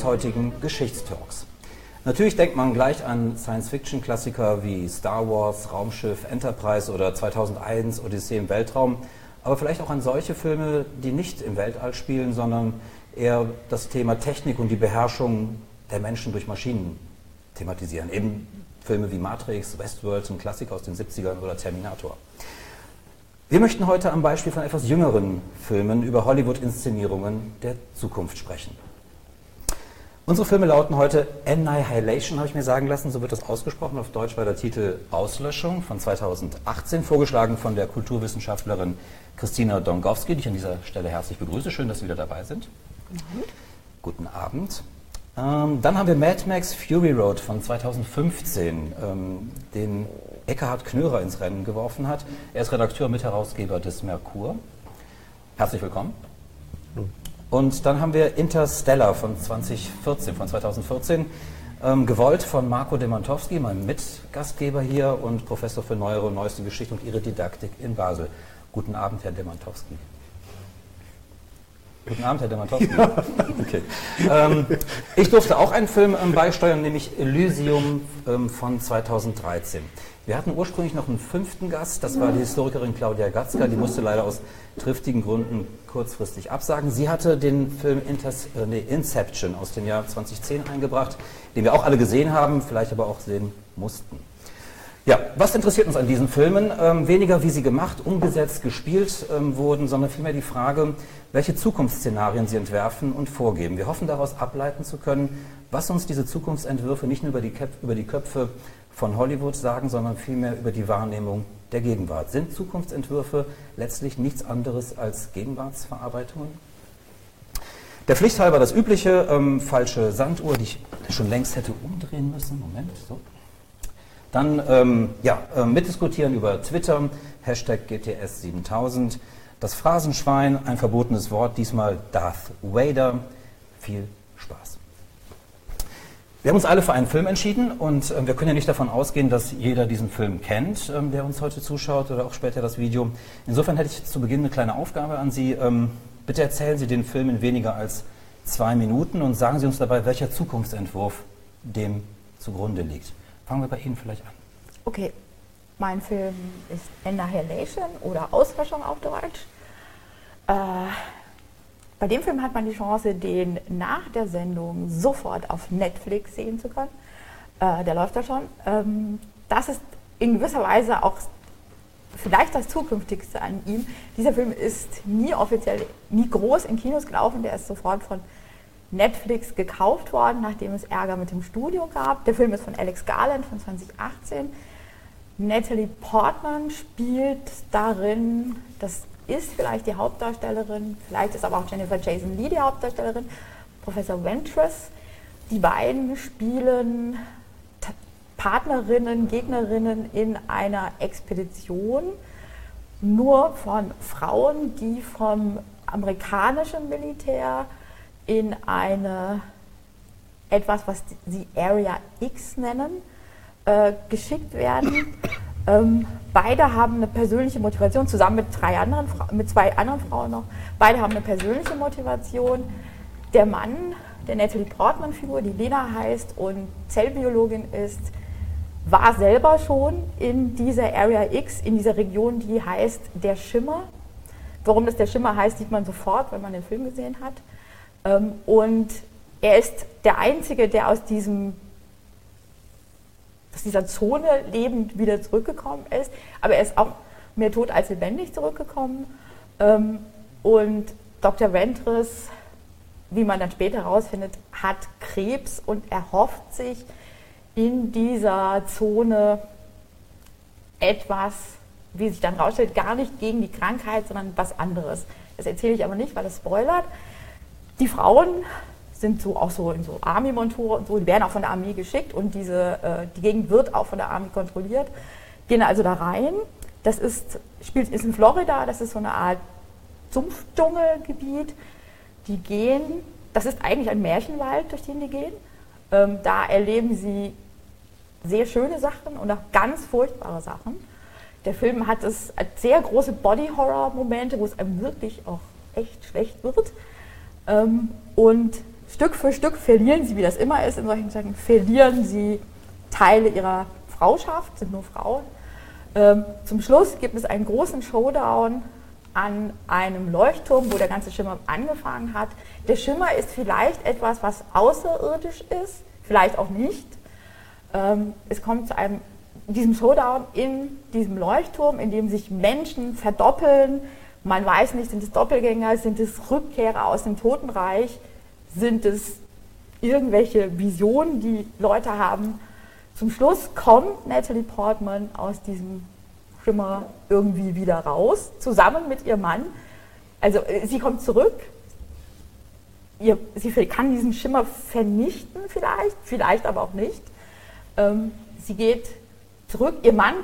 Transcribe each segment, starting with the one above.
Unseres heutigen Geschichtstalks. Natürlich denkt man gleich an Science-Fiction-Klassiker wie Star Wars, Raumschiff, Enterprise oder 2001 Odyssee im Weltraum, aber vielleicht auch an solche Filme, die nicht im Weltall spielen, sondern eher das Thema Technik und die Beherrschung der Menschen durch Maschinen thematisieren. Eben Filme wie Matrix, Westworld, ein Klassiker aus den 70ern oder Terminator. Wir möchten heute am Beispiel von etwas jüngeren Filmen über Hollywood-Inszenierungen der Zukunft sprechen. Unsere Filme lauten heute Annihilation, habe ich mir sagen lassen, so wird das ausgesprochen. Auf Deutsch war der Titel Auslöschung von 2018, vorgeschlagen von der Kulturwissenschaftlerin Christina Dongowski, die ich an dieser Stelle herzlich begrüße. Schön, dass Sie wieder dabei sind. Guten Abend. Ähm, dann haben wir Mad Max Fury Road von 2015, ähm, den Eckhard Knörer ins Rennen geworfen hat. Er ist Redakteur und Mitherausgeber des Merkur. Herzlich willkommen. Und dann haben wir Interstellar von 2014, von 2014, ähm, gewollt von Marco Demantowski, meinem Mitgastgeber hier und Professor für Neuere und Neueste Geschichte und Ihre Didaktik in Basel. Guten Abend, Herr Demantowski. Guten Abend, Herr Demantowski. Ja. Okay. Ähm, ich durfte auch einen Film ähm, beisteuern, nämlich Elysium ähm, von 2013. Wir hatten ursprünglich noch einen fünften Gast, das war die Historikerin Claudia Gatzka, die musste leider aus triftigen Gründen kurzfristig absagen. Sie hatte den Film Inters, äh, nee, Inception aus dem Jahr 2010 eingebracht, den wir auch alle gesehen haben, vielleicht aber auch sehen mussten. Ja, was interessiert uns an diesen Filmen? Ähm, weniger, wie sie gemacht, umgesetzt, gespielt ähm, wurden, sondern vielmehr die Frage, welche Zukunftsszenarien sie entwerfen und vorgeben. Wir hoffen daraus ableiten zu können, was uns diese Zukunftsentwürfe nicht nur über die, Köpfe, über die Köpfe von Hollywood sagen, sondern vielmehr über die Wahrnehmung der Gegenwart. Sind Zukunftsentwürfe letztlich nichts anderes als Gegenwartsverarbeitungen? Der Pflicht halber das übliche, ähm, falsche Sanduhr, die ich schon längst hätte umdrehen müssen. Moment, so. Dann ähm, ja, äh, mitdiskutieren über Twitter, Hashtag GTS7000. Das Phrasenschwein, ein verbotenes Wort, diesmal Darth Vader. Viel wir haben uns alle für einen Film entschieden und äh, wir können ja nicht davon ausgehen, dass jeder diesen Film kennt, ähm, der uns heute zuschaut oder auch später das Video. Insofern hätte ich zu Beginn eine kleine Aufgabe an Sie. Ähm, bitte erzählen Sie den Film in weniger als zwei Minuten und sagen Sie uns dabei, welcher Zukunftsentwurf dem zugrunde liegt. Fangen wir bei Ihnen vielleicht an. Okay, mein Film ist Annihilation oder Auslöschung auf Deutsch. Äh, bei dem Film hat man die Chance, den nach der Sendung sofort auf Netflix sehen zu können. Äh, der läuft da schon. Ähm, das ist in gewisser Weise auch vielleicht das Zukünftigste an ihm. Dieser Film ist nie offiziell, nie groß in Kinos gelaufen. Der ist sofort von Netflix gekauft worden, nachdem es Ärger mit dem Studio gab. Der Film ist von Alex Garland von 2018. Natalie Portman spielt darin das ist vielleicht die Hauptdarstellerin, vielleicht ist aber auch Jennifer Jason Lee die Hauptdarstellerin, Professor Ventress. Die beiden spielen Partnerinnen, Gegnerinnen in einer Expedition, nur von Frauen, die vom amerikanischen Militär in eine etwas, was sie Area X nennen, äh, geschickt werden. Ähm, beide haben eine persönliche Motivation, zusammen mit, drei anderen, mit zwei anderen Frauen noch. Beide haben eine persönliche Motivation. Der Mann, der Natalie Portman-Figur, die Lena heißt und Zellbiologin ist, war selber schon in dieser Area X, in dieser Region, die heißt der Schimmer. Warum das der Schimmer heißt, sieht man sofort, wenn man den Film gesehen hat. Ähm, und er ist der Einzige, der aus diesem aus dieser Zone lebend wieder zurückgekommen ist. Aber er ist auch mehr tot als lebendig zurückgekommen. Ähm, und Dr. Ventris, wie man dann später herausfindet, hat Krebs und erhofft sich in dieser Zone etwas, wie sich dann herausstellt, gar nicht gegen die Krankheit, sondern was anderes. Das erzähle ich aber nicht, weil es spoilert. Die Frauen sind so auch so in so Army-Montur und so, die werden auch von der Armee geschickt und diese, äh, die Gegend wird auch von der Armee kontrolliert. Gehen also da rein. Das ist, spielt, ist in Florida, das ist so eine Art Sumpfdschungelgebiet. Die gehen, das ist eigentlich ein Märchenwald, durch den die gehen. Ähm, da erleben sie sehr schöne Sachen und auch ganz furchtbare Sachen. Der Film hat es sehr große Body-Horror-Momente, wo es einem wirklich auch echt schlecht wird. Ähm, und Stück für Stück verlieren sie, wie das immer ist in solchen Sachen, verlieren sie Teile ihrer Frauschaft, sind nur Frauen. Ähm, zum Schluss gibt es einen großen Showdown an einem Leuchtturm, wo der ganze Schimmer angefangen hat. Der Schimmer ist vielleicht etwas, was außerirdisch ist, vielleicht auch nicht. Ähm, es kommt zu einem diesem Showdown in diesem Leuchtturm, in dem sich Menschen verdoppeln. Man weiß nicht, sind es Doppelgänger, sind es Rückkehrer aus dem Totenreich, sind es irgendwelche Visionen, die Leute haben. Zum Schluss kommt Natalie Portman aus diesem Schimmer irgendwie wieder raus, zusammen mit ihrem Mann. Also äh, sie kommt zurück, ihr, sie kann diesen Schimmer vernichten vielleicht, vielleicht aber auch nicht. Ähm, sie geht zurück, ihr Mann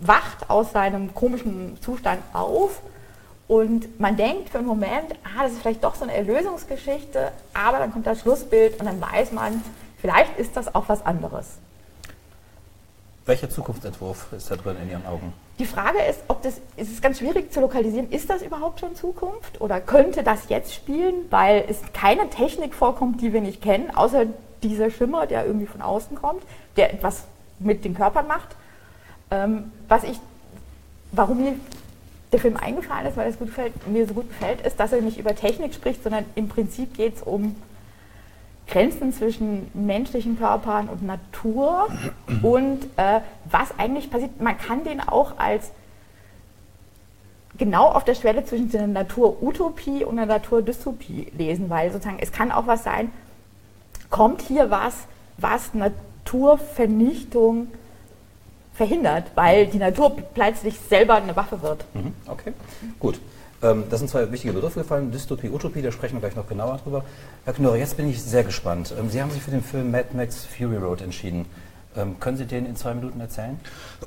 wacht aus seinem komischen Zustand auf und man denkt für einen Moment, ah, das ist vielleicht doch so eine Erlösungsgeschichte, aber dann kommt das Schlussbild und dann weiß man, vielleicht ist das auch was anderes. Welcher Zukunftsentwurf ist da drin in Ihren Augen? Die Frage ist, ob das, es ist ganz schwierig zu lokalisieren, ist das überhaupt schon Zukunft oder könnte das jetzt spielen, weil es keine Technik vorkommt, die wir nicht kennen, außer dieser Schimmer, der irgendwie von außen kommt, der etwas mit den Körpern macht. Ähm, was ich, warum der Film eingefallen ist, weil es gefällt, mir so gut gefällt, ist, dass er nicht über Technik spricht, sondern im Prinzip geht es um Grenzen zwischen menschlichen Körpern und Natur und äh, was eigentlich passiert. Man kann den auch als genau auf der Schwelle zwischen einer Naturutopie und einer Naturdystopie lesen, weil sozusagen es kann auch was sein, kommt hier was, was Naturvernichtung verhindert, weil die Natur plötzlich selber eine Waffe wird. Mhm, okay, gut. Ähm, das sind zwei wichtige Begriffe gefallen, Dystopie, Utopie, da sprechen wir gleich noch genauer drüber. Herr Knorr, jetzt bin ich sehr gespannt. Ähm, Sie haben sich für den Film Mad Max Fury Road entschieden. Ähm, können Sie den in zwei Minuten erzählen?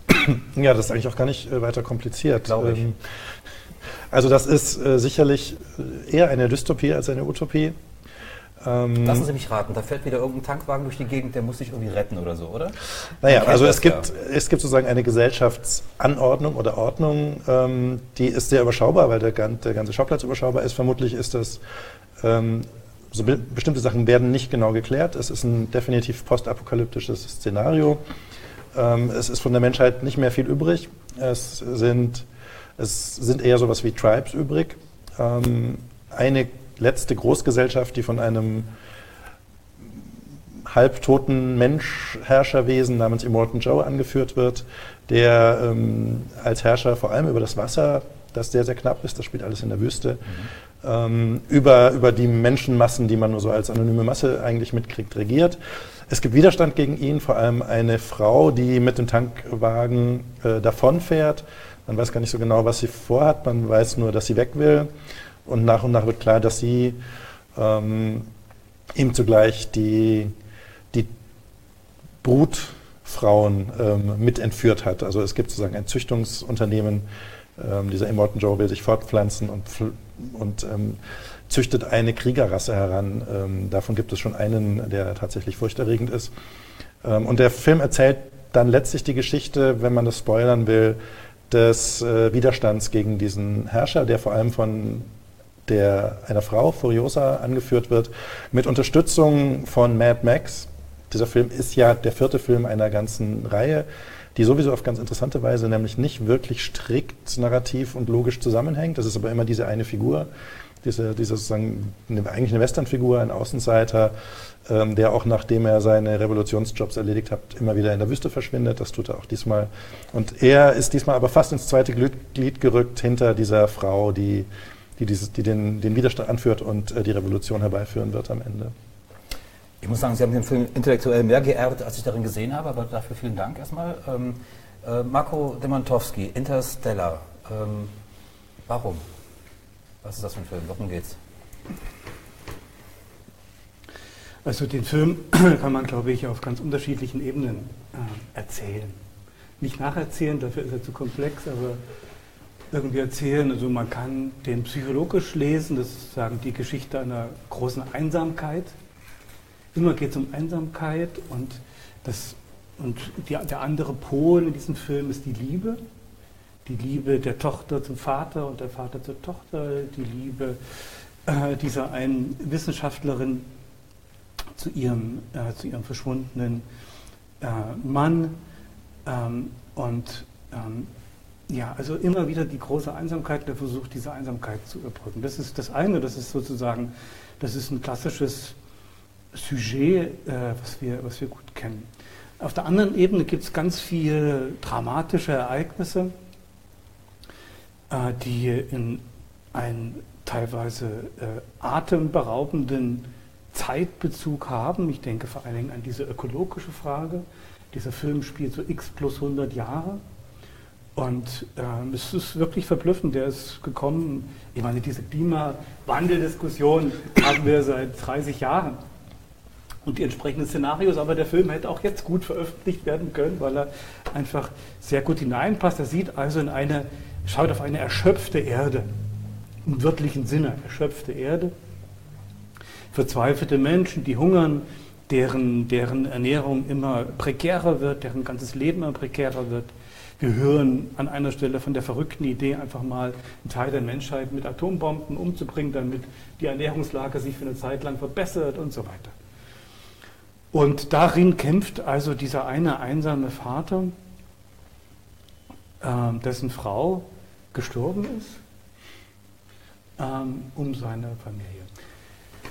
Ja, das ist eigentlich auch gar nicht äh, weiter kompliziert. Glaube ich. Also das ist äh, sicherlich äh, eher eine Dystopie als eine Utopie. Ähm, Lassen Sie mich raten, da fährt wieder irgendein Tankwagen durch die Gegend, der muss sich irgendwie retten oder so, oder? Naja, also es gibt, ja. es gibt sozusagen eine Gesellschaftsanordnung oder Ordnung, ähm, die ist sehr überschaubar, weil der, der, ganze Schauplatz überschaubar ist. Vermutlich ist das, ähm, so be bestimmte Sachen werden nicht genau geklärt. Es ist ein definitiv postapokalyptisches Szenario. Ähm, es ist von der Menschheit nicht mehr viel übrig. Es sind, es sind eher sowas wie Tribes übrig. Ähm, eine letzte Großgesellschaft, die von einem halbtoten Mensch-Herrscherwesen namens Immortan Joe angeführt wird, der ähm, als Herrscher vor allem über das Wasser, das sehr, sehr knapp ist, das spielt alles in der Wüste, mhm. ähm, über, über die Menschenmassen, die man nur so als anonyme Masse eigentlich mitkriegt, regiert. Es gibt Widerstand gegen ihn, vor allem eine Frau, die mit dem Tankwagen äh, davonfährt. Man weiß gar nicht so genau, was sie vorhat, man weiß nur, dass sie weg will. Und nach und nach wird klar, dass sie ähm, ihm zugleich die, die Brutfrauen ähm, mit entführt hat. Also es gibt sozusagen ein Züchtungsunternehmen. Ähm, dieser Immortan Joe will sich fortpflanzen und, und ähm, züchtet eine Kriegerrasse heran. Ähm, davon gibt es schon einen, der tatsächlich furchterregend ist. Ähm, und der Film erzählt dann letztlich die Geschichte, wenn man das spoilern will, des äh, Widerstands gegen diesen Herrscher, der vor allem von der einer Frau, Furiosa, angeführt wird, mit Unterstützung von Mad Max. Dieser Film ist ja der vierte Film einer ganzen Reihe, die sowieso auf ganz interessante Weise nämlich nicht wirklich strikt narrativ und logisch zusammenhängt. Das ist aber immer diese eine Figur, diese, diese sozusagen eine, eigentlich eine Westernfigur, ein Außenseiter, ähm, der auch nachdem er seine Revolutionsjobs erledigt hat, immer wieder in der Wüste verschwindet. Das tut er auch diesmal. Und er ist diesmal aber fast ins zweite Glied gerückt hinter dieser Frau, die die, dieses, die den, den Widerstand anführt und äh, die Revolution herbeiführen wird am Ende. Ich muss sagen, Sie haben den Film intellektuell mehr geerbt, als ich darin gesehen habe, aber dafür vielen Dank erstmal. Ähm, äh, Marco Demantowski, Interstellar. Ähm, warum? Was ist das für ein Film? Worum geht's? Also den Film kann man, glaube ich, auf ganz unterschiedlichen Ebenen äh, erzählen. Nicht nacherzählen, dafür ist er zu komplex, aber irgendwie erzählen. Also man kann den psychologisch lesen, das ist sagen die Geschichte einer großen Einsamkeit. Immer geht es um Einsamkeit und, das, und die, der andere Pol in diesem Film ist die Liebe. Die Liebe der Tochter zum Vater und der Vater zur Tochter, die Liebe äh, dieser einen Wissenschaftlerin zu ihrem, äh, zu ihrem verschwundenen äh, Mann. Ähm, und ähm, ja, also immer wieder die große Einsamkeit, der Versuch, diese Einsamkeit zu überbrücken. Das ist das eine, das ist sozusagen, das ist ein klassisches Sujet, äh, was, wir, was wir gut kennen. Auf der anderen Ebene gibt es ganz viele dramatische Ereignisse, äh, die in einen teilweise äh, atemberaubenden Zeitbezug haben. Ich denke vor allen Dingen an diese ökologische Frage. Dieser Film spielt so x plus 100 Jahre. Und ähm, es ist wirklich verblüffend. Der ist gekommen, ich meine, diese Klimawandeldiskussion haben wir seit 30 Jahren. Und die entsprechenden Szenarios, aber der Film hätte auch jetzt gut veröffentlicht werden können, weil er einfach sehr gut hineinpasst. Er sieht also in eine, schaut auf eine erschöpfte Erde, im wörtlichen Sinne, erschöpfte Erde verzweifelte Menschen, die hungern, deren, deren Ernährung immer prekärer wird, deren ganzes Leben immer prekärer wird. Wir hören an einer Stelle von der verrückten Idee, einfach mal einen Teil der Menschheit mit Atombomben umzubringen, damit die Ernährungslage sich für eine Zeit lang verbessert und so weiter. Und darin kämpft also dieser eine einsame Vater, äh, dessen Frau gestorben ist, ähm, um seine Familie.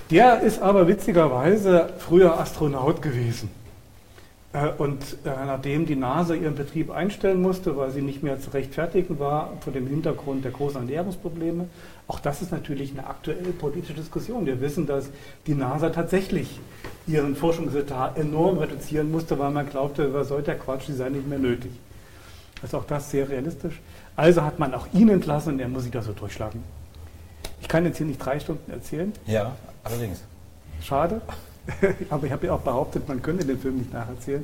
Der ist aber witzigerweise früher Astronaut gewesen. Äh, und äh, nachdem die NASA ihren Betrieb einstellen musste, weil sie nicht mehr zu rechtfertigen war, vor dem Hintergrund der großen Ernährungsprobleme, auch das ist natürlich eine aktuelle politische Diskussion. Wir wissen, dass die NASA tatsächlich ihren Forschungsetat enorm reduzieren musste, weil man glaubte, was soll der Quatsch, die sei nicht mehr nötig. Also auch das sehr realistisch. Also hat man auch ihn entlassen und er muss sich da so durchschlagen. Ich kann jetzt hier nicht drei Stunden erzählen. Ja, allerdings. Schade. Aber ich habe ja auch behauptet, man könnte den Film nicht nacherzählen.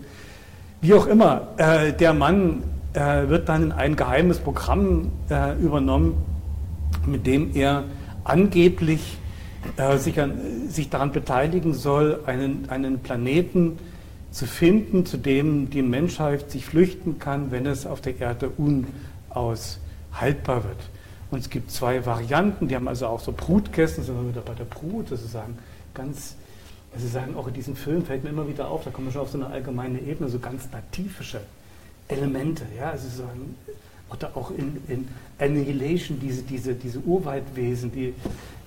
Wie auch immer, äh, der Mann äh, wird dann in ein geheimes Programm äh, übernommen, mit dem er angeblich äh, sich, an, sich, daran beteiligen soll, einen, einen Planeten zu finden, zu dem die Menschheit sich flüchten kann, wenn es auf der Erde unaushaltbar wird. Und es gibt zwei Varianten, die haben also auch so Brutkästen, sind wir wieder bei der Brut, sozusagen ganz, also sagen auch in diesem Film fällt mir immer wieder auf, da kommen wir schon auf so eine allgemeine Ebene, so ganz nativische Elemente, ja, also sagen, oder auch in, in Annihilation, diese, diese, diese Urwaldwesen, die,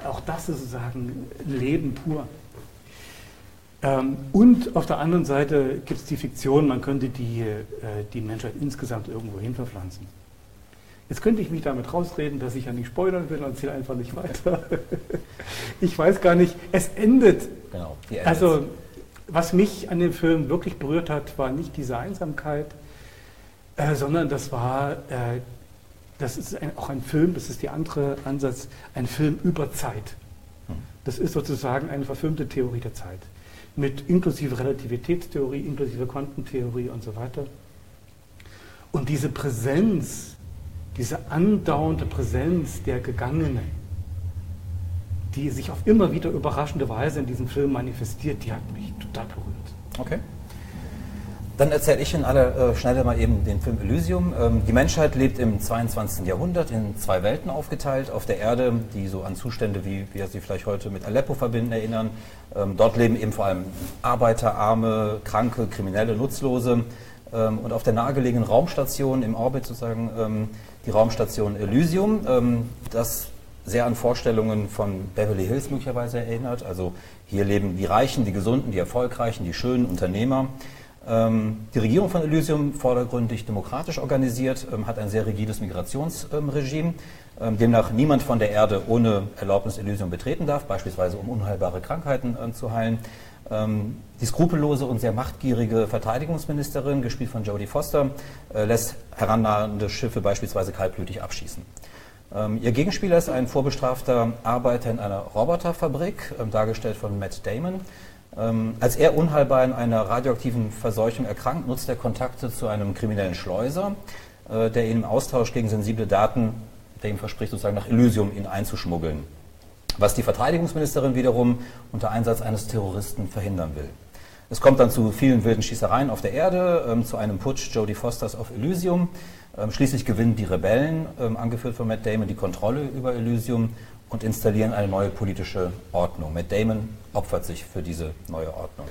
auch das ist sozusagen Leben pur. Ähm, und auf der anderen Seite gibt es die Fiktion, man könnte die, äh, die Menschheit insgesamt irgendwo hin verpflanzen. Jetzt könnte ich mich damit rausreden, dass ich ja nicht spoilern will und erzähle einfach nicht weiter. ich weiß gar nicht, es endet. Genau, also, was mich an dem Film wirklich berührt hat, war nicht diese Einsamkeit, äh, sondern das war, äh, das ist ein, auch ein Film, das ist der andere Ansatz, ein Film über Zeit. Hm. Das ist sozusagen eine verfilmte Theorie der Zeit. Mit inklusive Relativitätstheorie, inklusive Quantentheorie und so weiter. Und diese Präsenz diese andauernde Präsenz der Gegangenen, die sich auf immer wieder überraschende Weise in diesem Film manifestiert, die hat mich total berührt. Okay. Dann erzähle ich in aller äh, Schnelle mal eben den Film Elysium. Ähm, die Menschheit lebt im 22. Jahrhundert in zwei Welten aufgeteilt. Auf der Erde, die so an Zustände, wie wir sie vielleicht heute mit Aleppo verbinden, erinnern. Ähm, dort leben eben vor allem Arbeiter, Arme, Kranke, Kriminelle, Nutzlose. Ähm, und auf der nahegelegenen Raumstation im Orbit sozusagen ähm, die Raumstation Elysium, ähm, das sehr an Vorstellungen von Beverly Hills möglicherweise erinnert. Also hier leben die Reichen, die Gesunden, die Erfolgreichen, die schönen Unternehmer. Ähm, die Regierung von Elysium, vordergründig demokratisch organisiert, ähm, hat ein sehr rigides Migrationsregime, ähm, demnach niemand von der Erde ohne Erlaubnis Elysium betreten darf, beispielsweise um unheilbare Krankheiten zu heilen. Die skrupellose und sehr machtgierige Verteidigungsministerin, gespielt von Jodie Foster, äh, lässt herannahende Schiffe beispielsweise kaltblütig abschießen. Ihr Gegenspieler ist ein vorbestrafter Arbeiter in einer Roboterfabrik, dargestellt von Matt Damon. Ähm, als er unheilbar in einer radioaktiven Verseuchung erkrankt, nutzt er Kontakte zu einem kriminellen Schleuser, äh, der ihn im Austausch gegen sensible Daten, der ihm verspricht, sozusagen nach Elysium ihn einzuschmuggeln. Was die Verteidigungsministerin wiederum unter Einsatz eines Terroristen verhindern will. Es kommt dann zu vielen wilden Schießereien auf der Erde, ähm, zu einem Putsch Jodie Fosters auf Elysium. Ähm, schließlich gewinnen die Rebellen, ähm, angeführt von Matt Damon, die Kontrolle über Elysium und installieren eine neue politische Ordnung. Matt Damon opfert sich für diese neue Ordnung.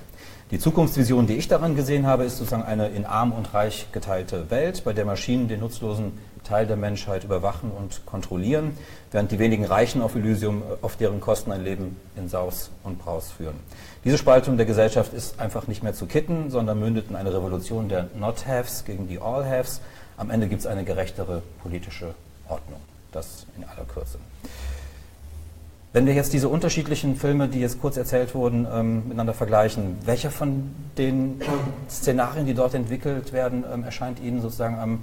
Die Zukunftsvision, die ich daran gesehen habe, ist sozusagen eine in arm und reich geteilte Welt, bei der Maschinen den nutzlosen Teil der Menschheit überwachen und kontrollieren, während die wenigen Reichen auf Elysium auf deren Kosten ein Leben in Saus und Braus führen. Diese Spaltung der Gesellschaft ist einfach nicht mehr zu kitten, sondern mündet in eine Revolution der Not-Haves gegen die All-Haves. Am Ende gibt es eine gerechtere politische Ordnung. Das in aller Kürze. Wenn wir jetzt diese unterschiedlichen Filme, die jetzt kurz erzählt wurden, ähm, miteinander vergleichen, welcher von den Szenarien, die dort entwickelt werden, ähm, erscheint Ihnen sozusagen am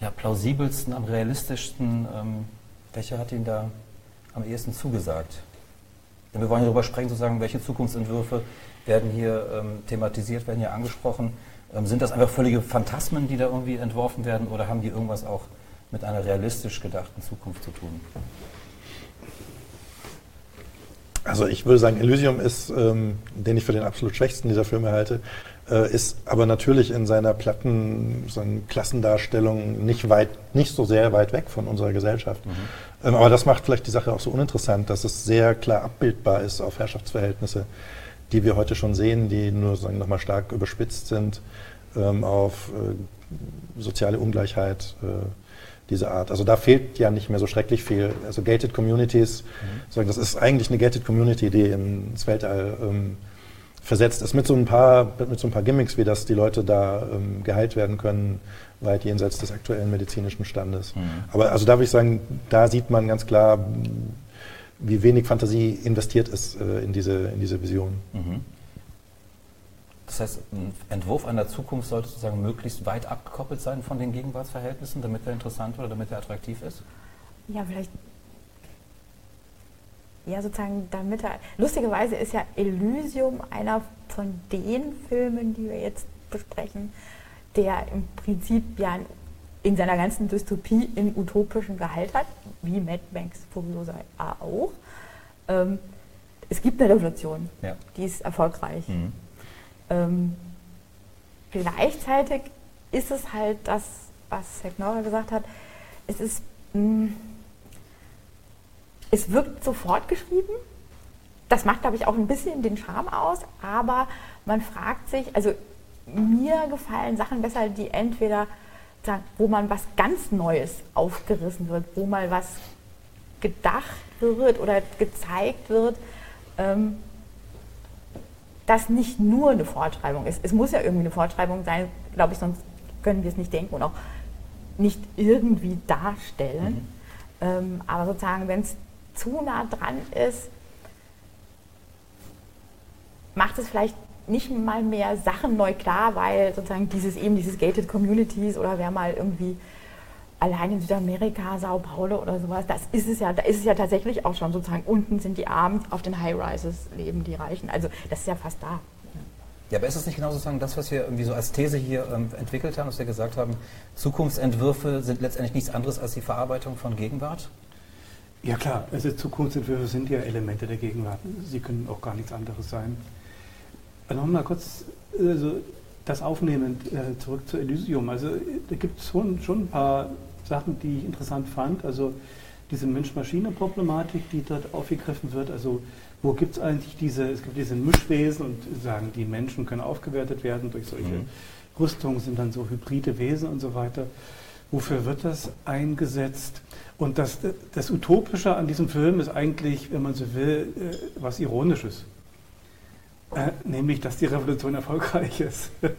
ja, plausibelsten, am realistischsten? Ähm, welcher hat Ihnen da am ehesten zugesagt? Denn wir wollen darüber sprechen, sozusagen, welche Zukunftsentwürfe werden hier ähm, thematisiert, werden hier angesprochen. Ähm, sind das einfach völlige Phantasmen, die da irgendwie entworfen werden, oder haben die irgendwas auch mit einer realistisch gedachten Zukunft zu tun? Also ich würde sagen, Elysium ist, ähm, den ich für den absolut schwächsten dieser Filme halte, ist aber natürlich in seiner platten so Klassendarstellung nicht weit, nicht so sehr weit weg von unserer Gesellschaft. Mhm. Ähm, aber das macht vielleicht die Sache auch so uninteressant, dass es sehr klar abbildbar ist auf Herrschaftsverhältnisse, die wir heute schon sehen, die nur sagen nochmal stark überspitzt sind, ähm, auf äh, soziale Ungleichheit. Äh, diese Art. Also da fehlt ja nicht mehr so schrecklich viel. Also Gated Communities, mhm. das ist eigentlich eine Gated Community, die ins Weltall ähm, versetzt ist, mit so, ein paar, mit so ein paar Gimmicks, wie das die Leute da ähm, geheilt werden können, weit jenseits des aktuellen medizinischen Standes. Mhm. Aber also da würde ich sagen, da sieht man ganz klar, wie wenig Fantasie investiert ist äh, in, diese, in diese Vision. Mhm. Das heißt, ein Entwurf einer Zukunft sollte sozusagen möglichst weit abgekoppelt sein von den Gegenwartsverhältnissen, damit er interessant oder damit er attraktiv ist? Ja, vielleicht. Ja, sozusagen, damit er. Lustigerweise ist ja Elysium einer von den Filmen, die wir jetzt besprechen, der im Prinzip ja in seiner ganzen Dystopie in utopischen Gehalt hat, wie Mad Max Furiosa auch. Ähm, es gibt eine Revolution, ja. die ist erfolgreich. Mhm. Ähm, gleichzeitig ist es halt das, was Herr Knorrer gesagt hat, es ist, mh, mm, es wirkt sofort geschrieben. Das macht, glaube ich, auch ein bisschen den Charme aus, aber man fragt sich, also mir gefallen Sachen besser, die entweder, wo man was ganz Neues aufgerissen wird, wo mal was gedacht wird oder gezeigt wird. Ähm, das nicht nur eine Fortschreibung ist. Es muss ja irgendwie eine Fortschreibung sein, glaube ich, sonst können wir es nicht denken und auch nicht irgendwie darstellen. Mhm. Ähm, aber sozusagen, wenn es zu nah dran ist, macht es vielleicht nicht mal mehr Sachen neu klar, weil sozusagen dieses eben dieses Gated Communities oder wer mal irgendwie allein in Südamerika, Sao Paulo oder sowas, das ist es ja, da ist es ja tatsächlich auch schon sozusagen, unten sind die Armen, auf den High-Rises leben die Reichen. Also das ist ja fast da. Ja, aber ist es nicht genau sozusagen das, was wir irgendwie so als These hier ähm, entwickelt haben, dass wir gesagt haben, Zukunftsentwürfe sind letztendlich nichts anderes als die Verarbeitung von Gegenwart? Ja klar, also Zukunftsentwürfe sind ja Elemente der Gegenwart. Sie können auch gar nichts anderes sein. Nochmal kurz also das aufnehmen, äh, zurück zu Elysium. Also da gibt es schon, schon ein paar Sachen, die ich interessant fand. Also diese Mensch-Maschine-Problematik, die dort aufgegriffen wird. Also wo gibt es eigentlich diese, es gibt diese Mischwesen und sagen, die Menschen können aufgewertet werden durch solche mhm. Rüstungen, sind dann so hybride Wesen und so weiter. Wofür wird das eingesetzt? Und das, das Utopische an diesem Film ist eigentlich, wenn man so will, äh, was Ironisches. Äh, nämlich, dass die Revolution erfolgreich ist.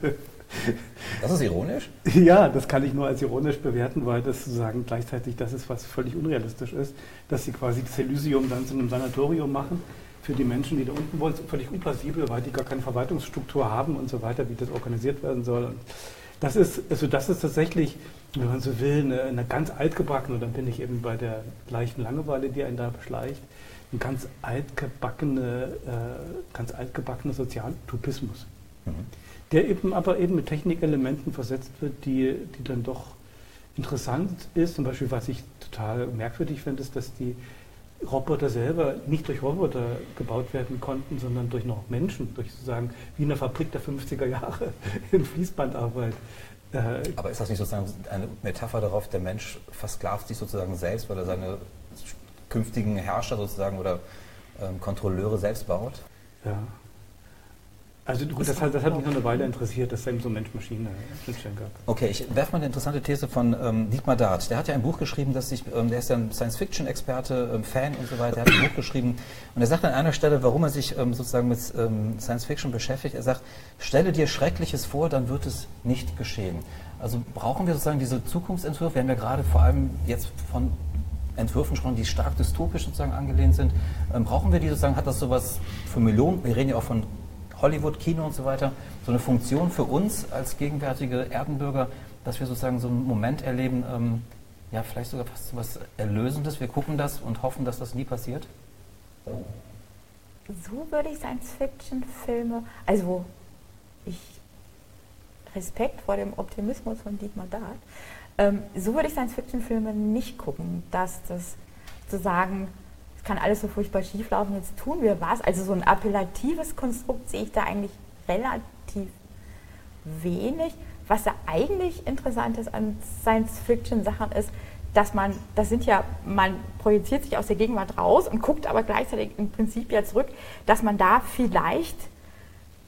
Das ist ironisch? Ja, das kann ich nur als ironisch bewerten, weil das sozusagen gleichzeitig das ist, was völlig unrealistisch ist, dass sie quasi das Elysium dann zu einem Sanatorium machen für die Menschen, die da unten wollen. Völlig unplausibel, weil die gar keine Verwaltungsstruktur haben und so weiter, wie das organisiert werden soll. Und das ist, also das ist tatsächlich, wenn man so will, eine, eine ganz altgebackene, und dann bin ich eben bei der gleichen Langeweile, die einen da beschleicht, ein ganz altgebackene, äh, ganz altgebackene Sozialtypismus. Mhm. Der eben aber eben mit Technikelementen versetzt wird, die, die dann doch interessant ist. Zum Beispiel, was ich total merkwürdig finde, ist, dass die Roboter selber nicht durch Roboter gebaut werden konnten, sondern durch noch Menschen, durch sozusagen wie in der Fabrik der 50er Jahre in Fließbandarbeit. Äh, aber ist das nicht sozusagen eine Metapher darauf, der Mensch versklavt sich sozusagen selbst, weil er seine künftigen Herrscher sozusagen oder ähm, Kontrolleure selbst baut? Ja. Also gut, das hat, das hat mich noch eine Weile interessiert, dass es eben so Mensch-Maschine Schnittstellen gab. Okay, ich werfe mal eine interessante These von ähm, Dietmar Dart. Der hat ja ein Buch geschrieben, das sich, ähm, der ist ja ein Science-Fiction-Experte, ähm, Fan und so weiter. Der hat ein Buch geschrieben und er sagt an einer Stelle, warum er sich ähm, sozusagen mit ähm, Science-Fiction beschäftigt. Er sagt, stelle dir Schreckliches vor, dann wird es nicht geschehen. Also brauchen wir sozusagen diese Zukunftsentwürfe? Wir haben ja gerade vor allem jetzt von Entwürfen schon, die stark dystopisch sozusagen angelehnt sind. Ähm, brauchen wir die sozusagen, hat das sowas für Millionen, wir reden ja auch von Hollywood, Kino und so weiter, so eine Funktion für uns als gegenwärtige Erdenbürger, dass wir sozusagen so einen Moment erleben, ähm, ja, vielleicht sogar fast so was Erlösendes. Wir gucken das und hoffen, dass das nie passiert? So würde ich Science-Fiction-Filme, also ich Respekt vor dem Optimismus von Dietmar Dart, ähm, so würde ich Science-Fiction-Filme nicht gucken, dass das sozusagen kann alles so furchtbar schief laufen, jetzt tun wir was. Also so ein appellatives Konstrukt sehe ich da eigentlich relativ wenig. Was ja eigentlich interessant ist an Science-Fiction-Sachen ist, dass man, das sind ja, man projiziert sich aus der Gegenwart raus und guckt aber gleichzeitig im Prinzip ja zurück, dass man da vielleicht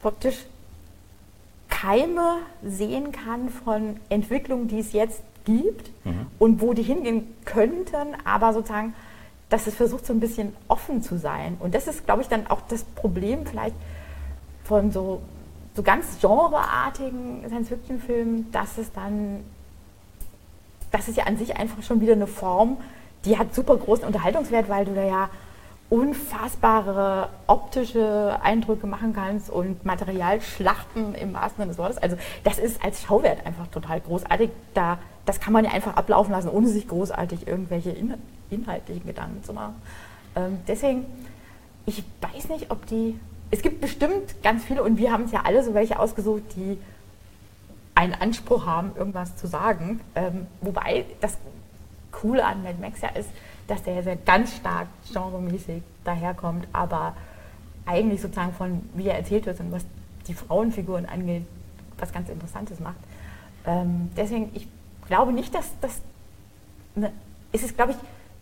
praktisch Keime sehen kann von Entwicklungen, die es jetzt gibt mhm. und wo die hingehen könnten, aber sozusagen dass es versucht, so ein bisschen offen zu sein. Und das ist, glaube ich, dann auch das Problem vielleicht von so, so ganz genreartigen Science-Fiction-Filmen, dass es dann, das ist ja an sich einfach schon wieder eine Form, die hat super großen Unterhaltungswert, weil du da ja unfassbare optische Eindrücke machen kannst und Materialschlachten im wahrsten Sinne des Wortes. Also das ist als Schauwert einfach total großartig. Da, das kann man ja einfach ablaufen lassen, ohne sich großartig irgendwelche inhaltlichen Gedanken zu machen. Ähm, deswegen, ich weiß nicht, ob die. Es gibt bestimmt ganz viele, und wir haben es ja alle so welche ausgesucht, die einen Anspruch haben, irgendwas zu sagen. Ähm, wobei das Coole an Mad Max ja ist, dass der sehr ganz stark genremäßig daherkommt, aber eigentlich sozusagen von, wie er erzählt wird und was die Frauenfiguren angeht, was ganz Interessantes macht. Ähm, deswegen, ich glaube nicht, dass das. Ne, es ist, glaube ich,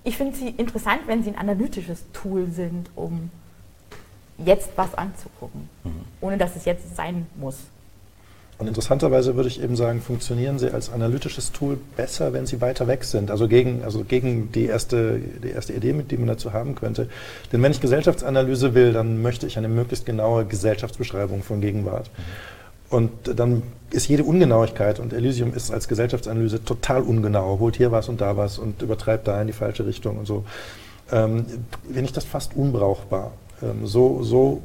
ich finde sie interessant, wenn sie ein analytisches Tool sind, um jetzt was anzugucken, mhm. ohne dass es jetzt sein muss. Und interessanterweise würde ich eben sagen, funktionieren sie als analytisches Tool besser, wenn sie weiter weg sind. Also gegen, also gegen die, erste, die erste Idee, die man dazu haben könnte. Denn wenn ich Gesellschaftsanalyse will, dann möchte ich eine möglichst genaue Gesellschaftsbeschreibung von Gegenwart. Mhm. Und dann ist jede Ungenauigkeit, und Elysium ist als Gesellschaftsanalyse total ungenau, holt hier was und da was und übertreibt da in die falsche Richtung und so, ähm, finde ich das fast unbrauchbar. Ähm, so, so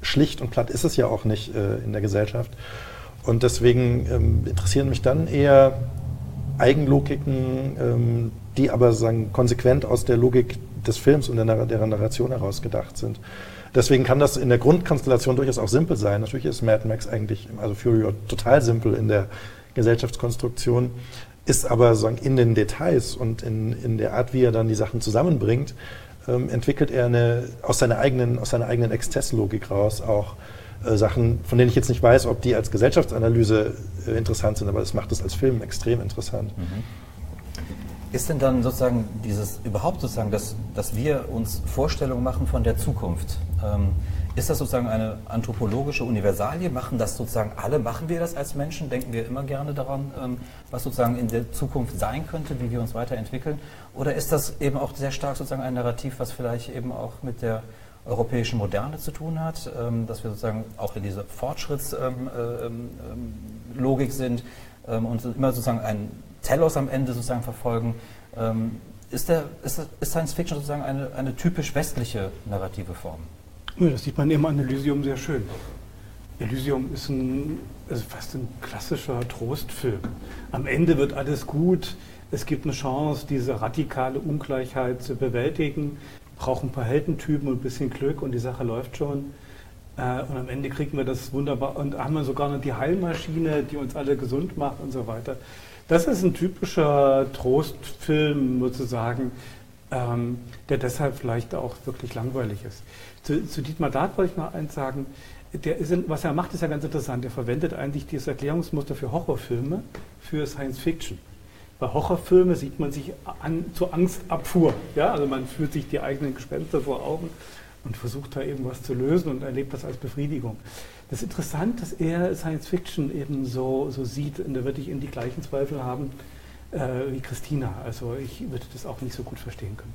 schlicht und platt ist es ja auch nicht äh, in der Gesellschaft. Und deswegen ähm, interessieren mich dann eher Eigenlogiken, ähm, die aber sagen, konsequent aus der Logik des Films und der, der Narration heraus gedacht sind. Deswegen kann das in der Grundkonstellation durchaus auch simpel sein. Natürlich ist Mad Max eigentlich, also Fury total simpel in der Gesellschaftskonstruktion, ist aber sagen, in den Details und in, in der Art, wie er dann die Sachen zusammenbringt, ähm, entwickelt er eine, aus, seiner eigenen, eigenen Exzesslogik raus auch äh, Sachen, von denen ich jetzt nicht weiß, ob die als Gesellschaftsanalyse äh, interessant sind, aber das macht es als Film extrem interessant. Mhm. Ist denn dann sozusagen dieses, überhaupt sozusagen, dass, dass wir uns Vorstellungen machen von der Zukunft? Ähm, ist das sozusagen eine anthropologische Universalie? Machen das sozusagen alle? Machen wir das als Menschen? Denken wir immer gerne daran, ähm, was sozusagen in der Zukunft sein könnte, wie wir uns weiterentwickeln? Oder ist das eben auch sehr stark sozusagen ein Narrativ, was vielleicht eben auch mit der europäischen Moderne zu tun hat, ähm, dass wir sozusagen auch in dieser Fortschrittslogik ähm, ähm, ähm sind und immer sozusagen einen Telos am Ende sozusagen verfolgen. Ähm, ist, der, ist, ist, Science Fiction sozusagen eine, eine typisch westliche narrative Form? Ja, das sieht man immer an Elysium sehr schön. Elysium ist, ein, ist fast ein klassischer Trostfilm. Am Ende wird alles gut. Es gibt eine Chance, diese radikale Ungleichheit zu bewältigen brauchen ein paar Heldentypen und ein bisschen Glück und die Sache läuft schon. Äh, und am Ende kriegen wir das wunderbar und haben wir sogar noch die Heilmaschine, die uns alle gesund macht und so weiter. Das ist ein typischer Trostfilm sozusagen, ähm, der deshalb vielleicht auch wirklich langweilig ist. Zu, zu Dietmar Dart wollte ich noch eins sagen. Der ist, was er macht, ist ja ganz interessant. Er verwendet eigentlich dieses Erklärungsmuster für Horrorfilme für Science Fiction. Bei Horrorfilmen sieht man sich an, zur Angstabfuhr. Ja? Also man führt sich die eigenen Gespenster vor Augen und versucht da eben was zu lösen und erlebt das als Befriedigung. Das ist interessant, dass er Science Fiction eben so, so sieht und da würde ich eben die gleichen Zweifel haben äh, wie Christina. Also ich würde das auch nicht so gut verstehen können.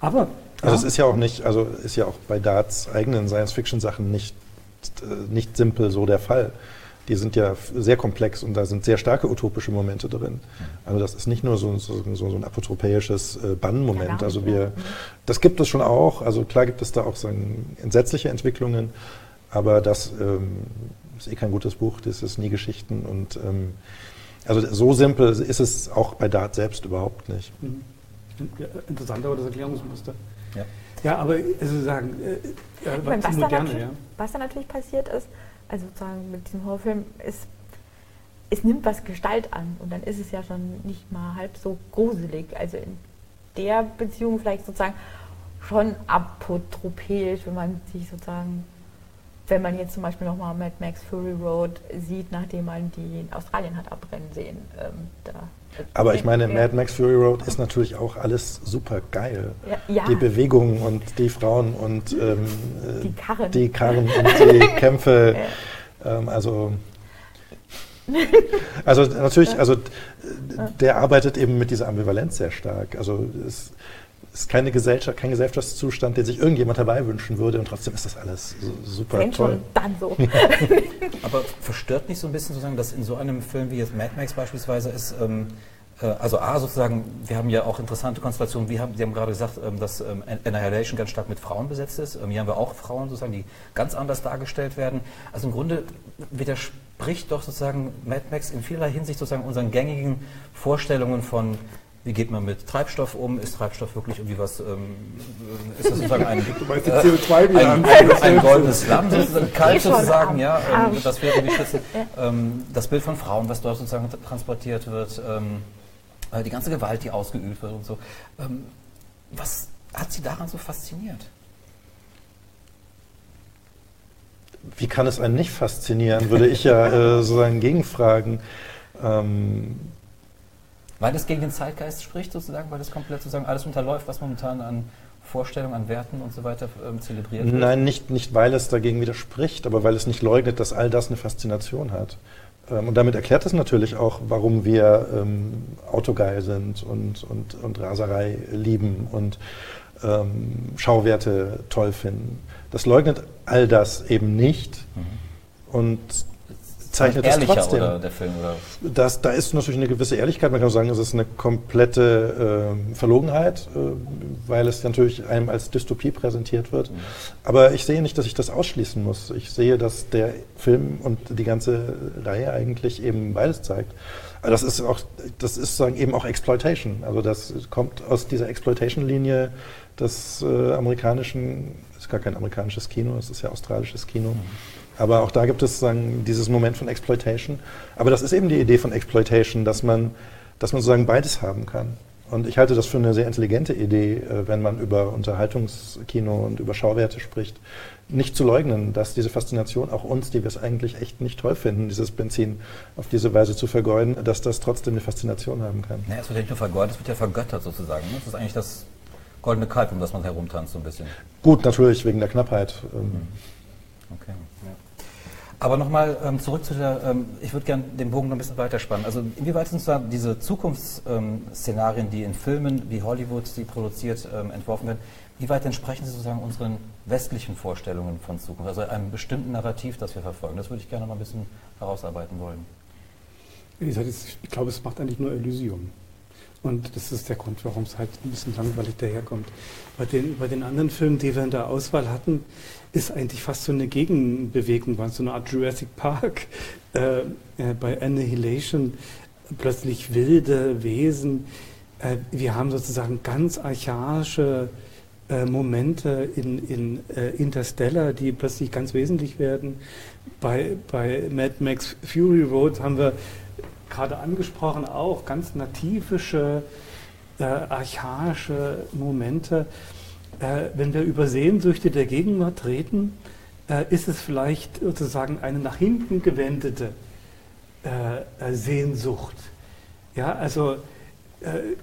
Aber also es ist ja auch nicht, also ist ja auch bei Darts eigenen Science Fiction Sachen nicht, äh, nicht simpel so der Fall die sind ja sehr komplex und da sind sehr starke utopische Momente drin. Also das ist nicht nur so, so, so ein apotropäisches äh, Bannmoment. Also wir, das gibt es schon auch. Also klar gibt es da auch so entsetzliche Entwicklungen, aber das ähm, ist eh kein gutes Buch, das ist nie Geschichten und ähm, also so simpel ist es auch bei Dart selbst überhaupt nicht. Mhm. Interessant, aber das Erklärungsmuster. Ja. ja, aber also sagen, äh, ja, meine, was, moderne, da ja. was da natürlich passiert ist, also sozusagen mit diesem Horrorfilm, ist, es nimmt was Gestalt an und dann ist es ja schon nicht mal halb so gruselig. Also in der Beziehung vielleicht sozusagen schon apotropäisch, wenn man sich sozusagen, wenn man jetzt zum Beispiel nochmal Mad Max Fury Road sieht, nachdem man die in Australien hat abbrennen sehen. Ähm, da aber ich meine, Mad Max Fury Road ist natürlich auch alles super geil. Ja, ja. Die Bewegungen und die Frauen und ähm, die, Karren. die, Karren. und die Kämpfe. Ja. Ähm, also, also natürlich, also der arbeitet eben mit dieser Ambivalenz sehr stark. Also es ist keine Gesellschaft, kein Gesellschaftszustand, den sich irgendjemand herbeiwünschen würde und trotzdem ist das alles super Wenn toll. Schon dann so. Aber verstört nicht so ein bisschen sozusagen, dass in so einem Film wie jetzt Mad Max beispielsweise ist, ähm, äh, also A sozusagen, wir haben ja auch interessante Konstellationen, wir haben, Sie haben gerade gesagt, ähm, dass ähm, Annihilation ganz stark mit Frauen besetzt ist. Ähm, hier haben wir auch Frauen sozusagen, die ganz anders dargestellt werden. Also im Grunde widerspricht doch sozusagen Mad Max in vielerlei Hinsicht sozusagen unseren gängigen Vorstellungen von wie geht man mit Treibstoff um? Ist Treibstoff wirklich irgendwie was, ähm, ist das sozusagen ein, äh, ein, ein, ein, goldenes Lamm, sozusagen, kalt sozusagen, ja, ähm, das wäre die Schütze. Ähm, das Bild von Frauen, was dort sozusagen transportiert wird, ähm, äh, die ganze Gewalt, die ausgeübt wird und so. Ähm, was hat Sie daran so fasziniert? Wie kann es einen nicht faszinieren, würde ich ja äh, sozusagen gegenfragen. Weil das gegen den Zeitgeist spricht, sozusagen, weil das komplett sozusagen alles unterläuft, was momentan an Vorstellungen, an Werten und so weiter ähm, zelebriert wird? Nein, nicht, nicht weil es dagegen widerspricht, aber weil es nicht leugnet, dass all das eine Faszination hat. Ähm, und damit erklärt es natürlich auch, warum wir ähm, Autogeil sind und, und, und Raserei lieben und ähm, Schauwerte toll finden. Das leugnet all das eben nicht. Mhm. Und zeichnet das trotzdem. Oder der Film, oder? Das, da ist natürlich eine gewisse Ehrlichkeit. Man kann sagen, es ist eine komplette äh, Verlogenheit, äh, weil es natürlich einem als Dystopie präsentiert wird. Mhm. Aber ich sehe nicht, dass ich das ausschließen muss. Ich sehe, dass der Film und die ganze Reihe eigentlich eben beides zeigt. Aber das ist auch, das ist sagen eben auch Exploitation. Also das kommt aus dieser Exploitation-Linie des äh, amerikanischen, ist gar kein amerikanisches Kino, es ist ja australisches Kino. Mhm aber auch da gibt es sagen, dieses Moment von Exploitation. Aber das ist eben die Idee von Exploitation, dass man, dass man sozusagen beides haben kann. Und ich halte das für eine sehr intelligente Idee, äh, wenn man über Unterhaltungskino und über Schauwerte spricht, nicht zu leugnen, dass diese Faszination auch uns, die wir es eigentlich echt nicht toll finden, dieses Benzin auf diese Weise zu vergeuden, dass das trotzdem eine Faszination haben kann. Naja, es wird ja nicht nur vergeudet, es wird ja vergöttert sozusagen. Ne? Das ist eigentlich das goldene Kalb, um das man herumtanzt so ein bisschen. Gut, natürlich wegen der Knappheit. Ähm. Okay. Aber nochmal ähm, zurück zu der, ähm, ich würde gerne den Bogen noch ein bisschen weiterspannen. Also inwieweit sind da diese Zukunftsszenarien, die in Filmen wie Hollywood, die produziert, ähm, entworfen werden, wie weit entsprechen sie sozusagen unseren westlichen Vorstellungen von Zukunft, also einem bestimmten Narrativ, das wir verfolgen? Das würde ich gerne mal ein bisschen herausarbeiten wollen. Ich glaube, es macht eigentlich nur Elysium. Und das ist der Grund, warum es halt ein bisschen langweilig daherkommt. Bei den, bei den anderen Filmen, die wir in der Auswahl hatten, ist eigentlich fast so eine Gegenbewegung, war so eine Art Jurassic Park. Äh, äh, bei Annihilation plötzlich wilde Wesen. Äh, wir haben sozusagen ganz archaische äh, Momente in, in äh, Interstellar, die plötzlich ganz wesentlich werden. Bei, bei Mad Max Fury Road haben wir gerade angesprochen auch ganz nativische, äh, archaische Momente. Äh, wenn wir über Sehnsüchte der Gegenwart reden, äh, ist es vielleicht sozusagen eine nach hinten gewendete äh, äh, Sehnsucht. Ja, also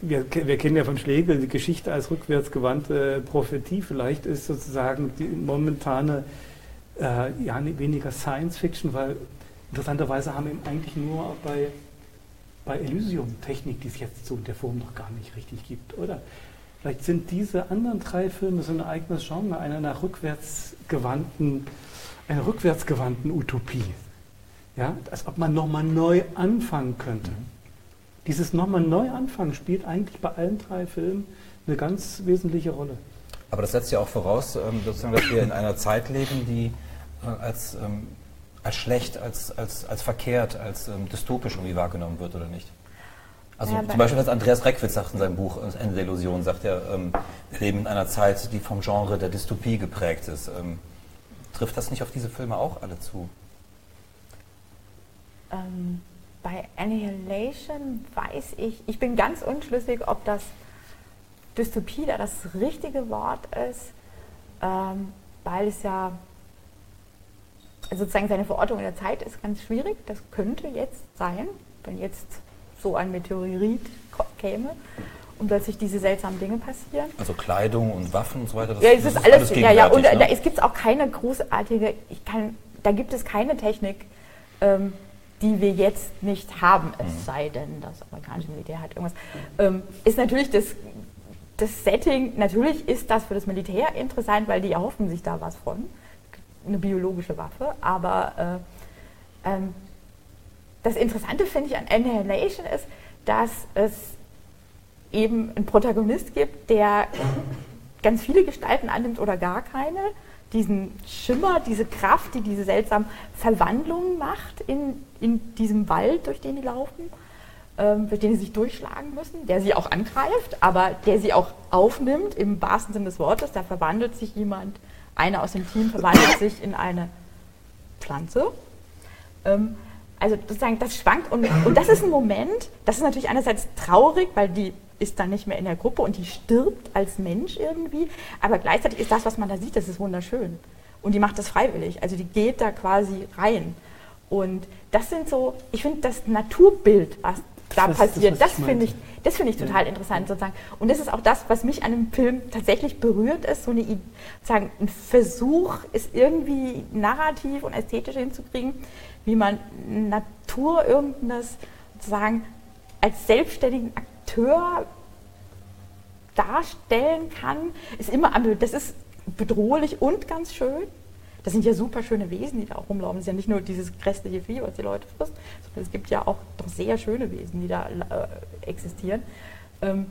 wir, wir, kennen ja von Schlegel die Geschichte als rückwärtsgewandte Prophetie. Vielleicht ist sozusagen die momentane äh, ja, weniger Science Fiction, weil interessanterweise haben wir eigentlich nur bei bei Elysium-Technik, die es jetzt so in der Form noch gar nicht richtig gibt, oder? Vielleicht sind diese anderen drei Filme so ein eigenes Genre, einer nach rückwärtsgewandten, einer rückwärtsgewandten Utopie. Ja, als ob man nochmal neu anfangen könnte. Mhm. Dieses nochmal neu anfangen spielt eigentlich bei allen drei Filmen eine ganz wesentliche Rolle. Aber das setzt ja auch voraus, ähm, sozusagen, dass wir in einer Zeit leben, die äh, als ähm, als schlecht, als, als, als verkehrt, als ähm, dystopisch irgendwie wahrgenommen wird oder nicht. Also ja, zum Beispiel, was Andreas Reckwitz sagt in seinem Buch Das Ende der Illusion, sagt er, ähm, wir leben in einer Zeit, die vom Genre der Dystopie geprägt ist. Ähm, trifft das nicht auf diese Filme auch alle zu? Ähm, bei Annihilation weiß ich, ich bin ganz unschlüssig, ob das Dystopie da das richtige Wort ist, ähm, weil es ja sozusagen seine Verortung in der Zeit ist ganz schwierig. Das könnte jetzt sein, wenn jetzt so ein Meteorit käme und plötzlich diese seltsamen Dinge passieren. Also Kleidung und Waffen und so weiter. Das, ja, es ist, ist alles, alles ja, ja, und ne? da gibt es auch keine großartige, ich kann, da gibt es keine Technik, ähm, die wir jetzt nicht haben, es mhm. sei denn, das amerikanische Militär hat irgendwas. Ähm, ist natürlich das, das Setting, natürlich ist das für das Militär interessant, weil die erhoffen sich da was von eine biologische Waffe, aber äh, ähm, das Interessante finde ich an Annihilation ist, dass es eben einen Protagonist gibt, der ganz viele Gestalten annimmt oder gar keine, diesen Schimmer, diese Kraft, die diese seltsamen Verwandlungen macht in, in diesem Wald, durch den die laufen, ähm, durch den sie sich durchschlagen müssen, der sie auch angreift, aber der sie auch aufnimmt im wahrsten Sinne des Wortes. Da verwandelt sich jemand einer aus dem Team verwandelt sich in eine Pflanze. Ähm, also sozusagen, das schwankt und, und das ist ein Moment, das ist natürlich einerseits traurig, weil die ist dann nicht mehr in der Gruppe und die stirbt als Mensch irgendwie, aber gleichzeitig ist das, was man da sieht, das ist wunderschön. Und die macht das freiwillig, also die geht da quasi rein. Und das sind so, ich finde das Naturbild, was da das passiert. Das, das finde ich, das finde ich total ja. interessant sozusagen. Und das ist auch das, was mich an dem Film tatsächlich berührt ist. So eine, sozusagen ein Versuch, es irgendwie narrativ und ästhetisch hinzukriegen, wie man Natur irgendwas sozusagen als selbstständigen Akteur darstellen kann, ist immer, das ist bedrohlich und ganz schön. Das sind ja super schöne Wesen, die da auch rumlaufen. Das ist ja nicht nur dieses grässliche Vieh, was die Leute frisst, sondern es gibt ja auch doch sehr schöne Wesen, die da äh, existieren. Ähm,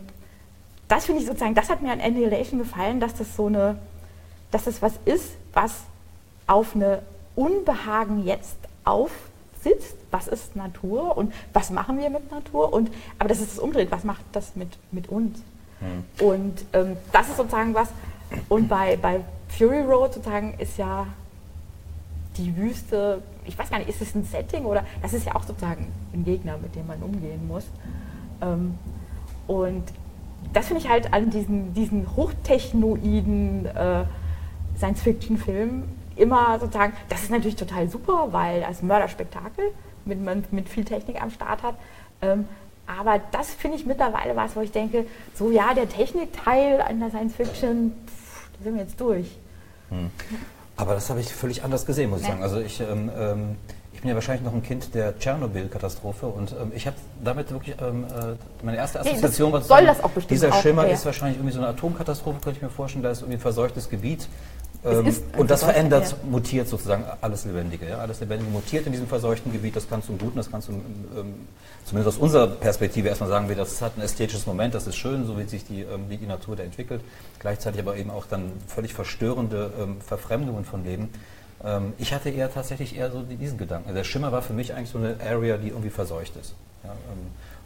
das finde ich sozusagen, das hat mir an Annihilation gefallen, dass das so eine, dass das was ist, was auf eine Unbehagen jetzt aufsitzt. Was ist Natur und was machen wir mit Natur? Und, aber das ist das Umdrehen, was macht das mit, mit uns? Hm. Und ähm, das ist sozusagen was, und bei, bei Fury Road sozusagen ist ja die Wüste, ich weiß gar nicht, ist es ein Setting oder das ist ja auch sozusagen ein Gegner, mit dem man umgehen muss. Ähm, und das finde ich halt an diesen, diesen hochtechnoiden äh, Science-Fiction-Filmen immer sozusagen, das ist natürlich total super, weil das Mörderspektakel mit, man mit viel Technik am Start hat. Ähm, aber das finde ich mittlerweile was, wo ich denke, so ja, der Technikteil an der Science-Fiction, da sind wir jetzt durch. Hm. Aber das habe ich völlig anders gesehen, muss ich sagen. Also ich, ähm, ähm, ich bin ja wahrscheinlich noch ein Kind der Tschernobyl-Katastrophe und ähm, ich habe damit wirklich, ähm, äh, meine erste Nee, Assoziation war zu soll sagen, das auch bestimmt Dieser auch, Schimmer ja. ist wahrscheinlich irgendwie so eine Atomkatastrophe, könnte ich mir vorstellen, da ist irgendwie ein verseuchtes Gebiet. Ähm, ist und das verändert, ja. mutiert sozusagen alles Lebendige. Ja? Alles Lebendige mutiert in diesem verseuchten Gebiet, das kann zum Guten, das kann zum, ähm, zumindest aus unserer Perspektive erstmal sagen wir, das hat ein ästhetisches Moment, das ist schön, so wie sich die, ähm, wie die Natur da entwickelt. Gleichzeitig aber eben auch dann völlig verstörende ähm, Verfremdungen von Leben. Ähm, ich hatte eher tatsächlich eher so diesen Gedanken. Der Schimmer war für mich eigentlich so eine Area, die irgendwie verseucht ist. Ja?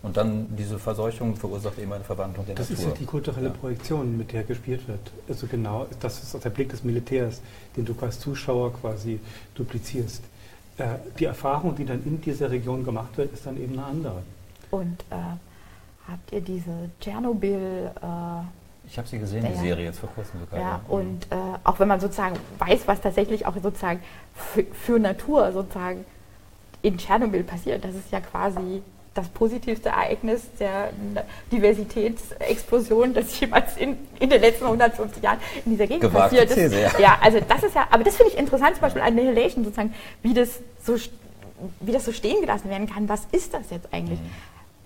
Und dann diese Verseuchung verursacht eben eine Verwandlung der Das ist Natur. ja die kulturelle Ja. Projektion, mit der gespielt wird. Also genau, das ist der Blick des Militärs, den du als Zuschauer quasi duplizierst. Äh, die Erfahrung, die dann in dieser Region gemacht wird, ist dann eben eine andere. Und äh, habt ihr diese Tschernobyl, äh, Ich habe sie gesehen, die Ja. Serie jetzt vor kurzem sogar. ja, und äh, auch wenn man sozusagen weiß, was tatsächlich auch sozusagen für, für Natur sozusagen in Tschernobyl passiert, das ist ja quasi das positivste Ereignis der Diversitätsexplosion, das jemals in, in den letzten 150 Jahren in dieser Gegend Gewagte passiert ist. These, ja. ja, also das ist ja, aber das finde ich interessant, zum Beispiel Annihilation sozusagen, wie das so, wie das so stehen gelassen werden kann. Was ist das jetzt eigentlich? Mhm.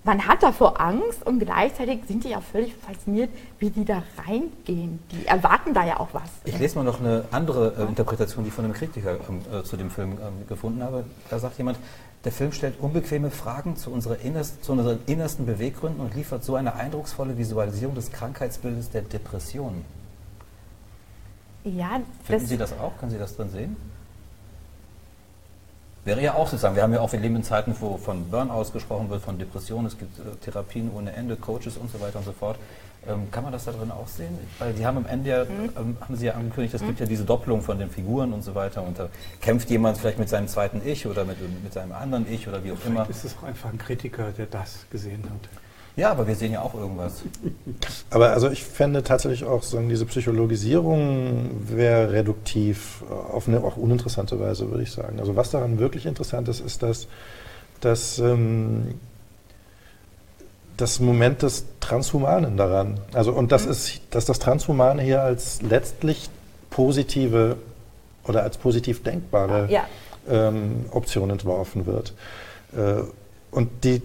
Man hat davor Angst und gleichzeitig sind die ja völlig fasziniert, wie die da reingehen. Die erwarten da ja auch was. Ich lese mal noch eine andere äh, Interpretation, die ich von einem Kritiker ähm, äh, zu dem Film ähm, gefunden habe. Da sagt jemand, der Film stellt unbequeme Fragen zu, unserer innerst, zu unseren innersten Beweggründen und liefert so eine eindrucksvolle Visualisierung des Krankheitsbildes der Depression. Ja, Finden Sie das auch? Können Sie das drin sehen? Wäre ja auch sozusagen, wir haben ja auch, wir leben in Zeiten, wo von Burnout gesprochen wird, von Depressionen, es gibt äh, Therapien ohne Ende, Coaches und so weiter und so fort. Ähm, kann man das da drin auch sehen? Weil Sie haben am Ende ja, Mhm. ähm, haben Sie ja angekündigt, es gibt ja diese Doppelung von den Figuren und so weiter und da kämpft jemand vielleicht mit seinem zweiten Ich oder mit, mit seinem anderen Ich oder wie auch immer. Vielleicht ist es auch einfach ein Kritiker, der das gesehen hat. Ja, aber wir sehen ja auch irgendwas. Aber also ich fände tatsächlich auch sagen, diese Psychologisierung wäre reduktiv äh, auf eine auch uninteressante Weise, würde ich sagen. Also was daran wirklich interessant ist, ist, dass, dass ähm, das Moment des Transhumanen daran. Also und das ist, dass das Transhumane hier als letztlich positive oder als positiv denkbare ja, ähm, Option entworfen wird. Äh, und die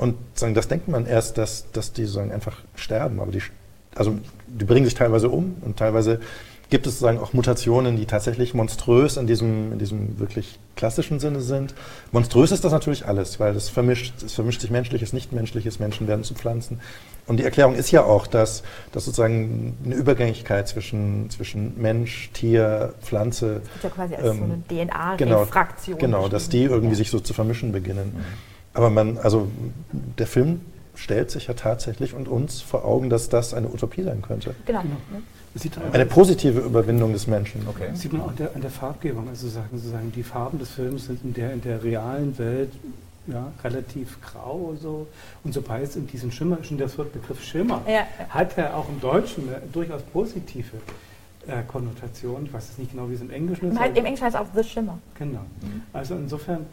und sagen, das denkt man erst, dass, dass die sagen, einfach sterben, aber die, also die bringen sich teilweise um und teilweise gibt es sozusagen auch Mutationen, die tatsächlich monströs in diesem, in diesem wirklich klassischen Sinne sind. Monströs ist das natürlich alles, weil das vermischt, es vermischt sich menschliches, nichtmenschliches, Menschen werden zu Pflanzen. Und die Erklärung ist ja auch, dass, dass sozusagen eine Übergängigkeit zwischen, zwischen Mensch, Tier, Pflanze, ist ja quasi als Ähm, so eine genau, DNA-Refraktion. Genau, dass die irgendwie sich so zu vermischen beginnen. Aber man, also der Film stellt sich ja tatsächlich und uns vor Augen, dass das eine Utopie sein könnte. Genau. Genau. Ne? Eine positive Überwindung des Menschen. Okay. das sieht man auch an der, an der Farbgebung. Also sagen, sozusagen, die Farben des Films sind in der, in der realen Welt ja, relativ grau so. Und sobald es in diesen Schimmer, schon der Begriff Schimmer, Ja, hat er auch im Deutschen eine durchaus positive äh, Konnotation. Ich weiß jetzt nicht genau, wie es im Englischen ist. Im, aber- Im Englischen heißt es auch The Shimmer. Genau. Also insofern,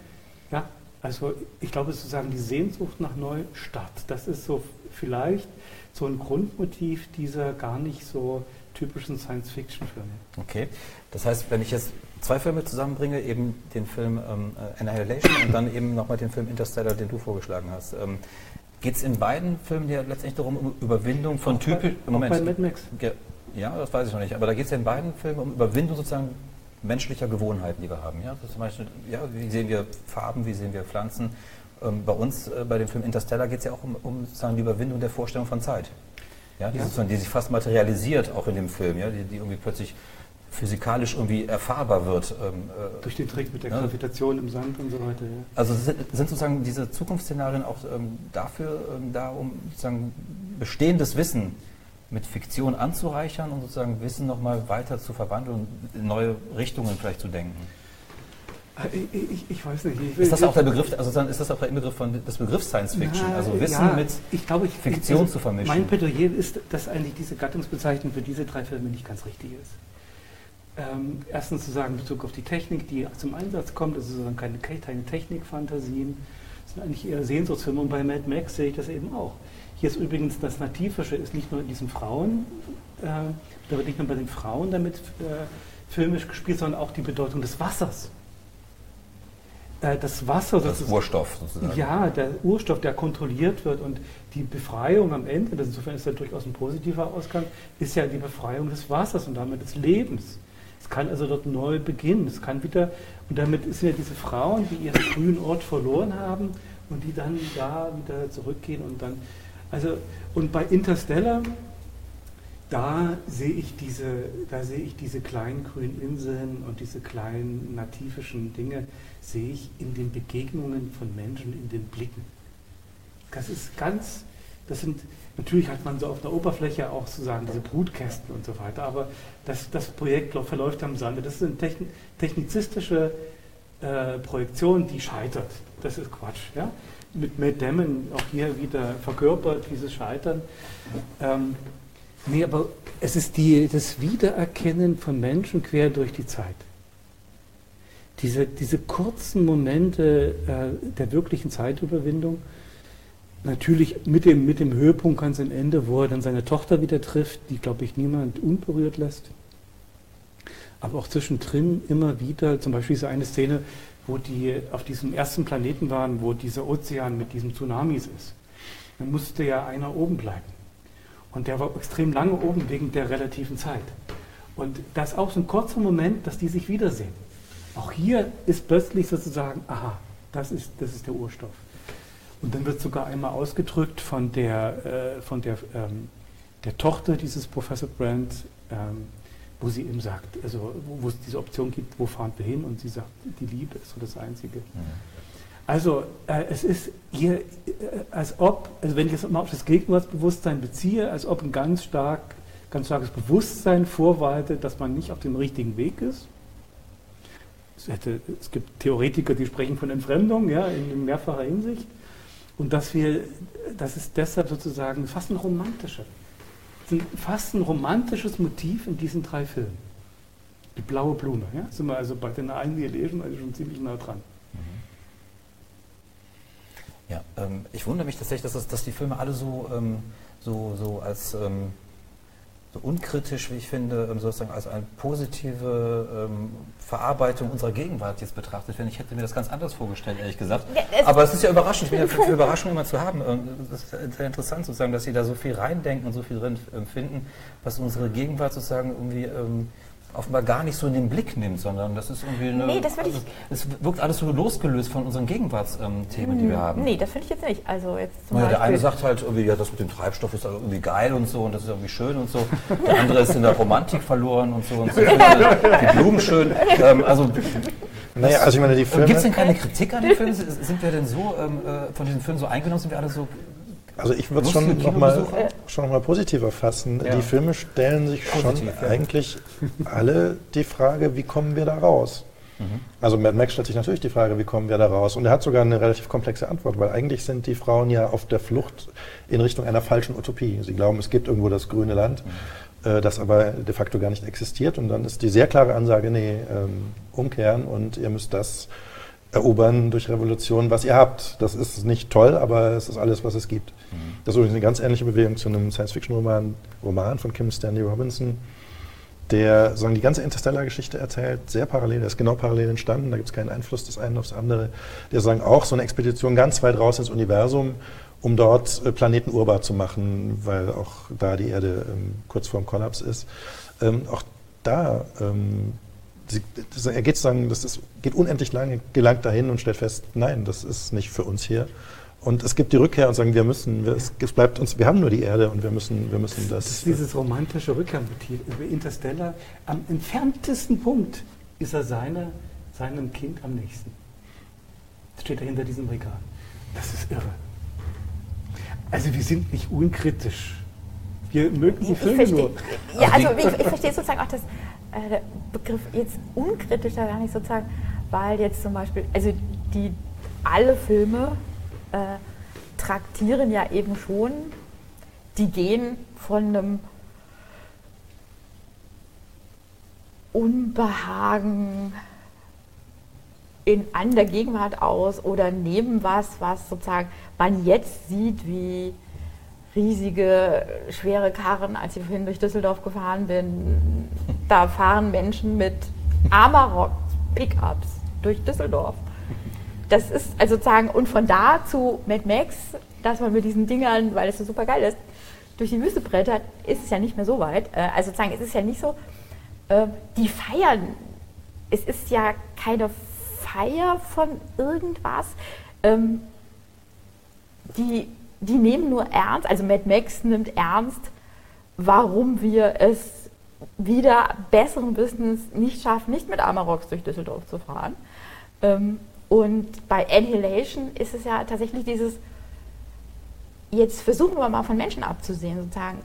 ja, also ich glaube sozusagen die Sehnsucht nach Neustart, das ist so vielleicht so ein Grundmotiv dieser gar nicht so typischen Science-Fiction-Filme. Okay, das heißt, wenn ich jetzt zwei Filme zusammenbringe, eben den Film ähm, äh, Annihilation und dann eben nochmal den Film Interstellar, den du vorgeschlagen hast, ähm, geht es in beiden Filmen ja letztendlich darum, um Überwindung von Auch bei- typisch... auch bei Mad Max. Ja, das weiß ich noch nicht, aber da geht es ja in beiden Filmen um Überwindung sozusagen menschlicher Gewohnheiten, die wir haben. Ja? Zum Beispiel, ja, wie sehen wir Farben, wie sehen wir Pflanzen? Ähm, bei uns, äh, bei dem Film Interstellar, geht es ja auch um, um sozusagen die Überwindung der Vorstellung von Zeit. Ja, die, Ja. sozusagen, die sich fast materialisiert, auch in dem Film, ja, die, die irgendwie plötzlich physikalisch irgendwie erfahrbar wird. Ähm, äh, Durch den Trick mit der Ja. Gravitation im Sand und so weiter. Ja. also sind, sind sozusagen diese Zukunftsszenarien auch ähm, dafür ähm, da, um sozusagen bestehendes Wissen mit Fiktion anzureichern und sozusagen Wissen nochmal weiter zu verwandeln und in neue Richtungen vielleicht zu denken. Ich, ich, ich weiß nicht. Ich, Ist das auch der Begriff, also sozusagen ist das auch der Inbegriff von des Begriffs Science Fiction? Na, also Wissen ja, mit glaube, Fiktion also zu vermischen. Mein Plädoyer ist, dass eigentlich diese Gattungsbezeichnung für diese drei Filme nicht ganz richtig ist. Ähm, erstens zu sagen, in Bezug auf die Technik, die zum Einsatz kommt, also sozusagen keine, keine Technikfantasien, sind eigentlich eher Sehnsuchtsfilme. Und bei Mad Max sehe ich das eben auch. Hier ist übrigens das Nativische ist nicht nur in diesen Frauen, äh, da wird nicht nur bei den Frauen damit äh, filmisch gespielt, sondern auch die Bedeutung des Wassers. Äh, das Wasser, das ist Urstoff sozusagen. Ja, der Urstoff, der kontrolliert wird und die Befreiung am Ende, das insofern ist ja durchaus ein positiver Ausgang, ist ja die Befreiung des Wassers und damit des Lebens. Es kann also dort neu beginnen. Es kann wieder, und damit sind ja diese Frauen, die ihren grünen Ort verloren haben und die dann da wieder zurückgehen und dann, also, und bei Interstellar, da sehe ich diese, da sehe ich diese kleinen grünen Inseln und diese kleinen nativischen Dinge, sehe ich in den Begegnungen von Menschen, in den Blicken. Das ist ganz, das sind, natürlich hat man so auf der Oberfläche auch sozusagen diese Brutkästen und so weiter, aber das, das Projekt verläuft am Sande. Das ist eine techn, technizistische äh, Projektion, die scheitert. Das ist Quatsch. Ja? Mit Matt Damon auch hier wieder verkörpert, dieses Scheitern. Ähm, nee, aber es ist die, das Wiedererkennen von Menschen quer durch die Zeit. Diese, diese kurzen Momente äh, der wirklichen Zeitüberwindung, natürlich mit dem, mit dem Höhepunkt ganz am Ende, wo er dann seine Tochter wieder trifft, die, glaube ich, niemand unberührt lässt. Aber auch zwischendrin immer wieder, zum Beispiel diese eine Szene, wo die auf diesem ersten Planeten waren, wo dieser Ozean mit diesen Tsunamis ist. Dann musste ja einer oben bleiben. Und der war extrem lange oben wegen der relativen Zeit. Und das ist auch so ein kurzer Moment, dass die sich wiedersehen. Auch hier ist plötzlich sozusagen, aha, das ist, das ist der Urstoff. Und dann wird sogar einmal ausgedrückt von der, äh, von der, ähm, der Tochter dieses Professor Brand, ähm, wo sie ihm sagt, also wo, wo, es diese Option gibt, wo fahren wir hin? Und sie sagt, die Liebe ist so das Einzige. Mhm. Also äh, es ist hier, äh, als ob, also wenn ich jetzt mal auf das Gegenwartsbewusstsein beziehe, als ob ein ganz stark, ganz starkes Bewusstsein vorwaltet, dass man nicht auf dem richtigen Weg ist. Es, hätte, es gibt Theoretiker, die sprechen von Entfremdung, ja, in mehrfacher Hinsicht. Und dass wir, das ist deshalb sozusagen fast ein romantischer, fast ein romantisches Motiv in diesen drei Filmen. Die blaue Blume, ja? Sind wir also bei den einen lesen, also schon ziemlich nah dran. Ja, ähm, ich wundere mich tatsächlich, dass, das, dass die Filme alle so, ähm, so, so als ähm, so unkritisch, wie ich finde, ähm, sozusagen als eine positive ähm, Verarbeitung unserer Gegenwart jetzt betrachtet werden. Ich hätte mir das ganz anders vorgestellt, ehrlich gesagt. Ja, Aber es ist ja überraschend, ich bin ja für, für Überraschungen immer zu haben. Das ist sehr interessant sozusagen, dass Sie da so viel reindenken und so viel drin empfinden, was unsere Gegenwart sozusagen irgendwie ähm, offenbar gar nicht so in den Blick nimmt, sondern das ist irgendwie eine. Nee, das also, Es wirkt alles so losgelöst von unseren Gegenwartsthemen, die wir haben. Nee, das finde ich jetzt nicht. Also jetzt naja, der eine sagt halt irgendwie, ja, das mit dem Treibstoff ist also irgendwie geil und so und das ist irgendwie schön und so. Der andere ist in der Romantik verloren und so und so. die Blumen schön. Ähm, also naja, also ich meine, die Filme. Gibt es denn keine Kritik an den Filmen? Sind wir denn so ähm, äh, von diesen Filmen so eingenommen? Sind wir alle so also ich würde es schon nochmal noch mal positiver fassen. Ja. Die Filme stellen sich Positiv, schon ja. eigentlich alle die Frage, wie kommen wir da raus? Mhm. Also Mad Max stellt sich natürlich die Frage, wie kommen wir da raus? Und er hat sogar eine relativ komplexe Antwort, weil eigentlich sind die Frauen ja auf der Flucht in Richtung einer falschen Utopie. Sie glauben, es gibt irgendwo das grüne Land, mhm. äh, das aber de facto gar nicht existiert. Und dann ist die sehr klare Ansage, nee, ähm, umkehren und ihr müsst das erobern durch Revolution, was ihr habt. Das ist nicht toll, aber es ist alles, was es gibt. Mhm. Das ist übrigens eine ganz ähnliche Bewegung zu einem Science-Fiction-Roman Roman von Kim Stanley Robinson, der sagen, die ganze Interstellar-Geschichte erzählt, sehr parallel, der ist genau parallel entstanden, da gibt es keinen Einfluss des einen aufs andere. Der sagen auch so eine Expedition ganz weit raus ins Universum, um dort äh, Planeten urbar zu machen, weil auch da die Erde ähm, kurz vorm Kollaps ist. Ähm, auch da ähm, Sie, er geht sagen, das ist, geht unendlich lange, gelangt dahin und stellt fest, nein, das ist nicht für uns hier. Und es gibt die Rückkehr und sagen, wir müssen, wir, es, es, bleibt uns, wir haben nur die Erde und wir müssen, wir müssen das. Das ist dieses romantische Rückkehrmotiv über Interstellar. Am entferntesten Punkt ist er seine, seinem Kind am nächsten. Das steht da hinter diesem Regal. Das ist irre. Also wir sind nicht unkritisch. Wir mögen die Filme nur. Ja, also ich, ich verstehe sozusagen auch das äh, der Begriff jetzt unkritischer gar nicht sozusagen, weil jetzt zum Beispiel, also die alle Filme äh, traktieren ja eben schon, die gehen von einem Unbehagen in, an der Gegenwart aus oder nehmen was, was sozusagen man jetzt sieht, wie riesige, schwere Karren, als ich vorhin durch Düsseldorf gefahren bin, da fahren Menschen mit Amarok Pickups durch Düsseldorf. Das ist also sozusagen, und von da zu Mad Max, dass man mit diesen Dingern, weil es so super geil ist, durch die Wüste brettert, ist es ja nicht mehr so weit. Äh, also sozusagen, es ist ja nicht so, äh, die feiern, es ist ja keine Feier von irgendwas. Ähm, die, die nehmen nur ernst, also Mad Max nimmt ernst, warum wir es wieder besseren Business nicht schaffen, nicht mit Amaroks durch Düsseldorf zu fahren. Ähm, und bei Annihilation ist es ja tatsächlich dieses, jetzt versuchen wir mal von Menschen abzusehen, sozusagen,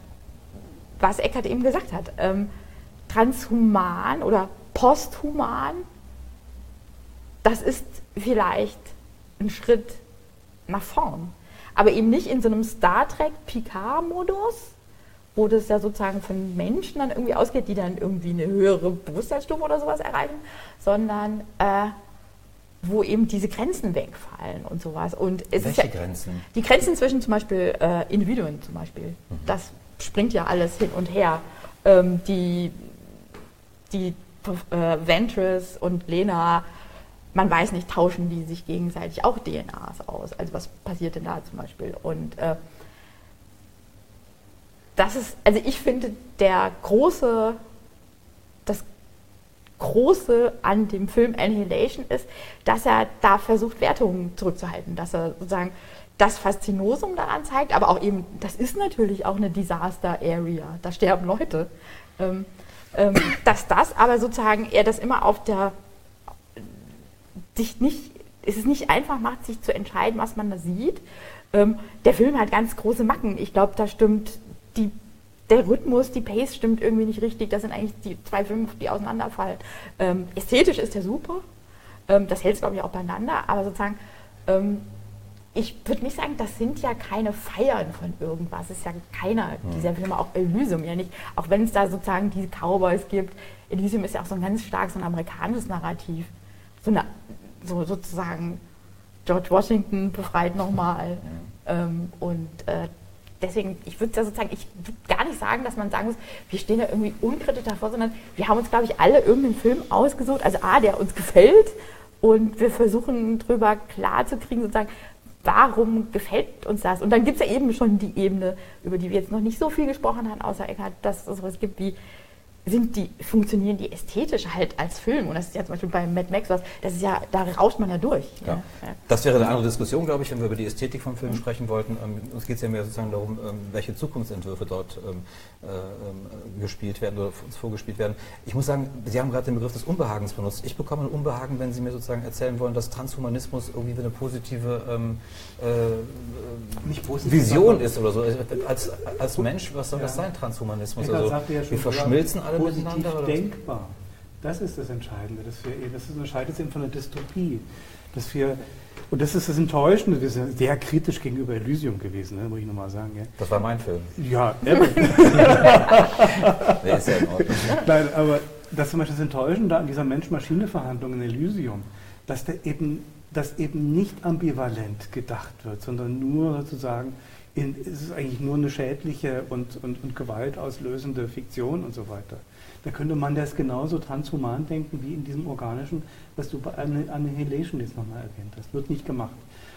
was Eckert eben gesagt hat. Ähm, transhuman oder posthuman, das ist vielleicht ein Schritt nach vorn. Aber eben nicht in so einem Star Trek Picard-Modus, wo das ja sozusagen von Menschen dann irgendwie ausgeht, die dann irgendwie eine höhere Bewusstseinsstufe oder sowas erreichen, sondern äh, wo eben diese Grenzen wegfallen und sowas. Und es Welche ist ja, Grenzen? Die Grenzen zwischen zum Beispiel äh, Individuen zum Beispiel. Mhm. Das springt ja alles hin und her. Ähm, die die äh, Ventress und Lena, man weiß nicht, tauschen die sich gegenseitig auch DNAs aus. Also was passiert denn da zum Beispiel? Und äh, das ist, also ich finde, der große, das Große an dem Film Annihilation ist, dass er da versucht, Wertungen zurückzuhalten, dass er sozusagen das Faszinosum daran zeigt, aber auch eben, das ist natürlich auch eine Disaster Area, da sterben Leute. Ähm, ähm, dass das aber sozusagen er das immer auf der sich nicht, es ist nicht einfach macht, sich zu entscheiden, was man da sieht. Ähm, der Film hat ganz große Macken. Ich glaube, da stimmt die der Rhythmus, die Pace stimmt irgendwie nicht richtig. Das sind eigentlich die zwei Filme, die auseinanderfallen. Ähm, ästhetisch ist der super. Ähm, das hält es, glaube ich, auch beieinander. Aber sozusagen, ähm, ich würde nicht sagen, das sind ja keine Feiern von irgendwas. Es ist ja keiner mhm. dieser Filme, auch Elysium ja nicht. Auch wenn es da sozusagen diese Cowboys gibt. Elysium ist ja auch so ein ganz stark so ein amerikanisches Narrativ. So, eine, so sozusagen George Washington befreit nochmal. Ähm, und äh, deswegen, ich würde ja sozusagen, ich würde gar nicht sagen, dass man sagen muss, wir stehen da irgendwie unkritisch davor, sondern wir haben uns, glaube ich, alle irgendeinen Film ausgesucht, also A, der uns gefällt und wir versuchen drüber klarzukriegen, sozusagen, warum gefällt uns das? Und dann gibt es ja eben schon die Ebene, über die wir jetzt noch nicht so viel gesprochen haben, außer Eckhard, dass es sowas gibt wie sind die, funktionieren die ästhetisch halt als Film. Und das ist ja zum Beispiel bei Mad Max was, das ist ja, da rauscht man ja durch. Ja. Ja. Das wäre eine andere Diskussion, glaube ich, wenn wir über die Ästhetik vom Film mhm. sprechen wollten. Ähm, uns geht es ja mehr sozusagen darum, ähm, welche Zukunftsentwürfe dort ähm, äh, gespielt werden oder uns vorgespielt werden. Ich muss sagen, Sie haben gerade den Begriff des Unbehagens benutzt. Ich bekomme ein Unbehagen, wenn Sie mir sozusagen erzählen wollen, dass Transhumanismus irgendwie eine positive ähm, äh, positiv, Vision ist oder so. Als, als Mensch, was soll ja. das sein, Transhumanismus? Also, ja wir verschmilzen alle positiv miteinander? denkbar. Das ist das Entscheidende. Dass wir, das unterscheidet sich von der Dystopie. Dass wir, und das ist das Enttäuschende, wir sind sehr kritisch gegenüber Elysium gewesen, ne, muss ich nochmal sagen. Ja. Das war mein Film. Ja, nee, ist ja in Ordnung. Nein, aber das ist zum Beispiel das Enttäuschende an dieser Mensch-Maschine-Verhandlung in Elysium, dass der eben, dass eben nicht ambivalent gedacht wird, sondern nur sozusagen, in, es ist eigentlich nur eine schädliche und, und, und gewaltauslösende Fiktion und so weiter. Da könnte man das genauso transhuman denken wie in diesem organischen, was du bei Annihilation jetzt nochmal erwähnt hast. Wird nicht gemacht.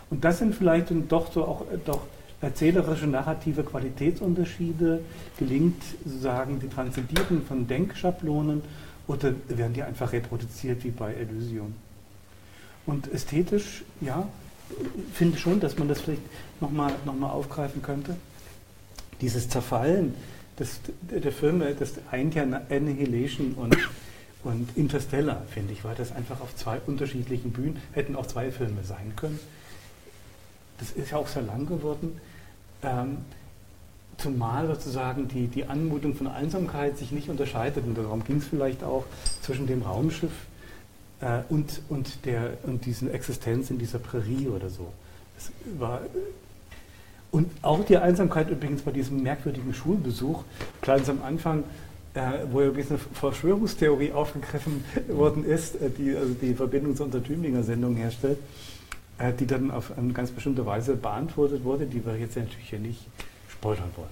Und das sind vielleicht doch so auch äh, doch erzählerische, narrative Qualitätsunterschiede. Gelingt sozusagen die Transzendierung von Denkschablonen oder werden die einfach reproduziert wie bei Elysium? Und ästhetisch, ja, finde schon, dass man das vielleicht nochmal noch mal aufgreifen könnte. Dieses Zerfallen das, der Filme, das eint ja Annihilation und, und Interstellar, finde ich, weil das einfach auf zwei unterschiedlichen Bühnen, hätten auch zwei Filme sein können. Das ist ja auch sehr lang geworden. Ähm, zumal sozusagen die, die Anmutung von Einsamkeit sich nicht unterscheidet, und darum ging es vielleicht auch zwischen dem Raumschiff äh, und, und, der, und diesen Existenz in dieser Prärie oder so. Das war und auch die Einsamkeit übrigens bei diesem merkwürdigen Schulbesuch, ganz am Anfang, äh, wo ja eine Verschwörungstheorie aufgegriffen worden ist, äh, die also die Verbindung zur Untertümlinger-Sendung herstellt, äh, die dann auf eine ganz bestimmte Weise beantwortet wurde, die wir jetzt natürlich hier nicht spoilern wollen.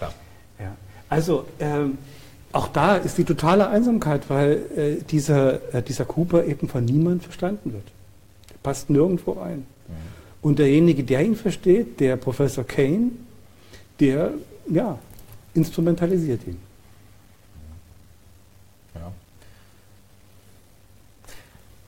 Ja. ja. Also, ähm, auch da ist die totale Einsamkeit, weil äh, dieser, äh, dieser Cooper eben von niemand verstanden wird. Er passt nirgendwo ein. Mhm. Und derjenige, der ihn versteht, der Professor Kane, der ja, instrumentalisiert ihn. Ja.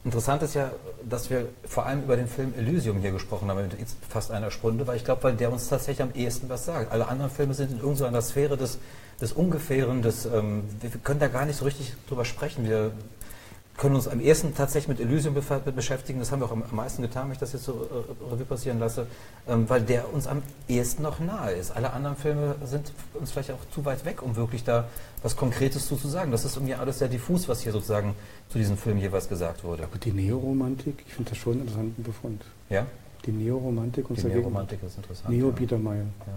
Interessant ist ja, dass wir vor allem über den Film Elysium hier gesprochen haben, in fast einer Stunde, weil ich glaube, weil der uns tatsächlich am ehesten was sagt. Alle anderen Filme sind in irgendeiner Sphäre des des Ungefähren, des, ähm, wir können da gar nicht so richtig drüber sprechen. Wir können uns am ersten tatsächlich mit Elysium beschäftigen. Das haben wir auch am meisten getan, wenn ich das jetzt so äh, Revue passieren lasse, ähm, weil der uns am ehesten noch nahe ist. Alle anderen Filme sind uns vielleicht auch zu weit weg, um wirklich da was Konkretes zu, zu sagen. Das ist irgendwie alles sehr diffus, was hier sozusagen zu diesem Film jeweils gesagt wurde. Aber die Neoromantik, ich finde das schon einen interessanten Befund. Ja? Die Neoromantik und Die Neoromantik ist interessant. Neo Biedermeier. Ja.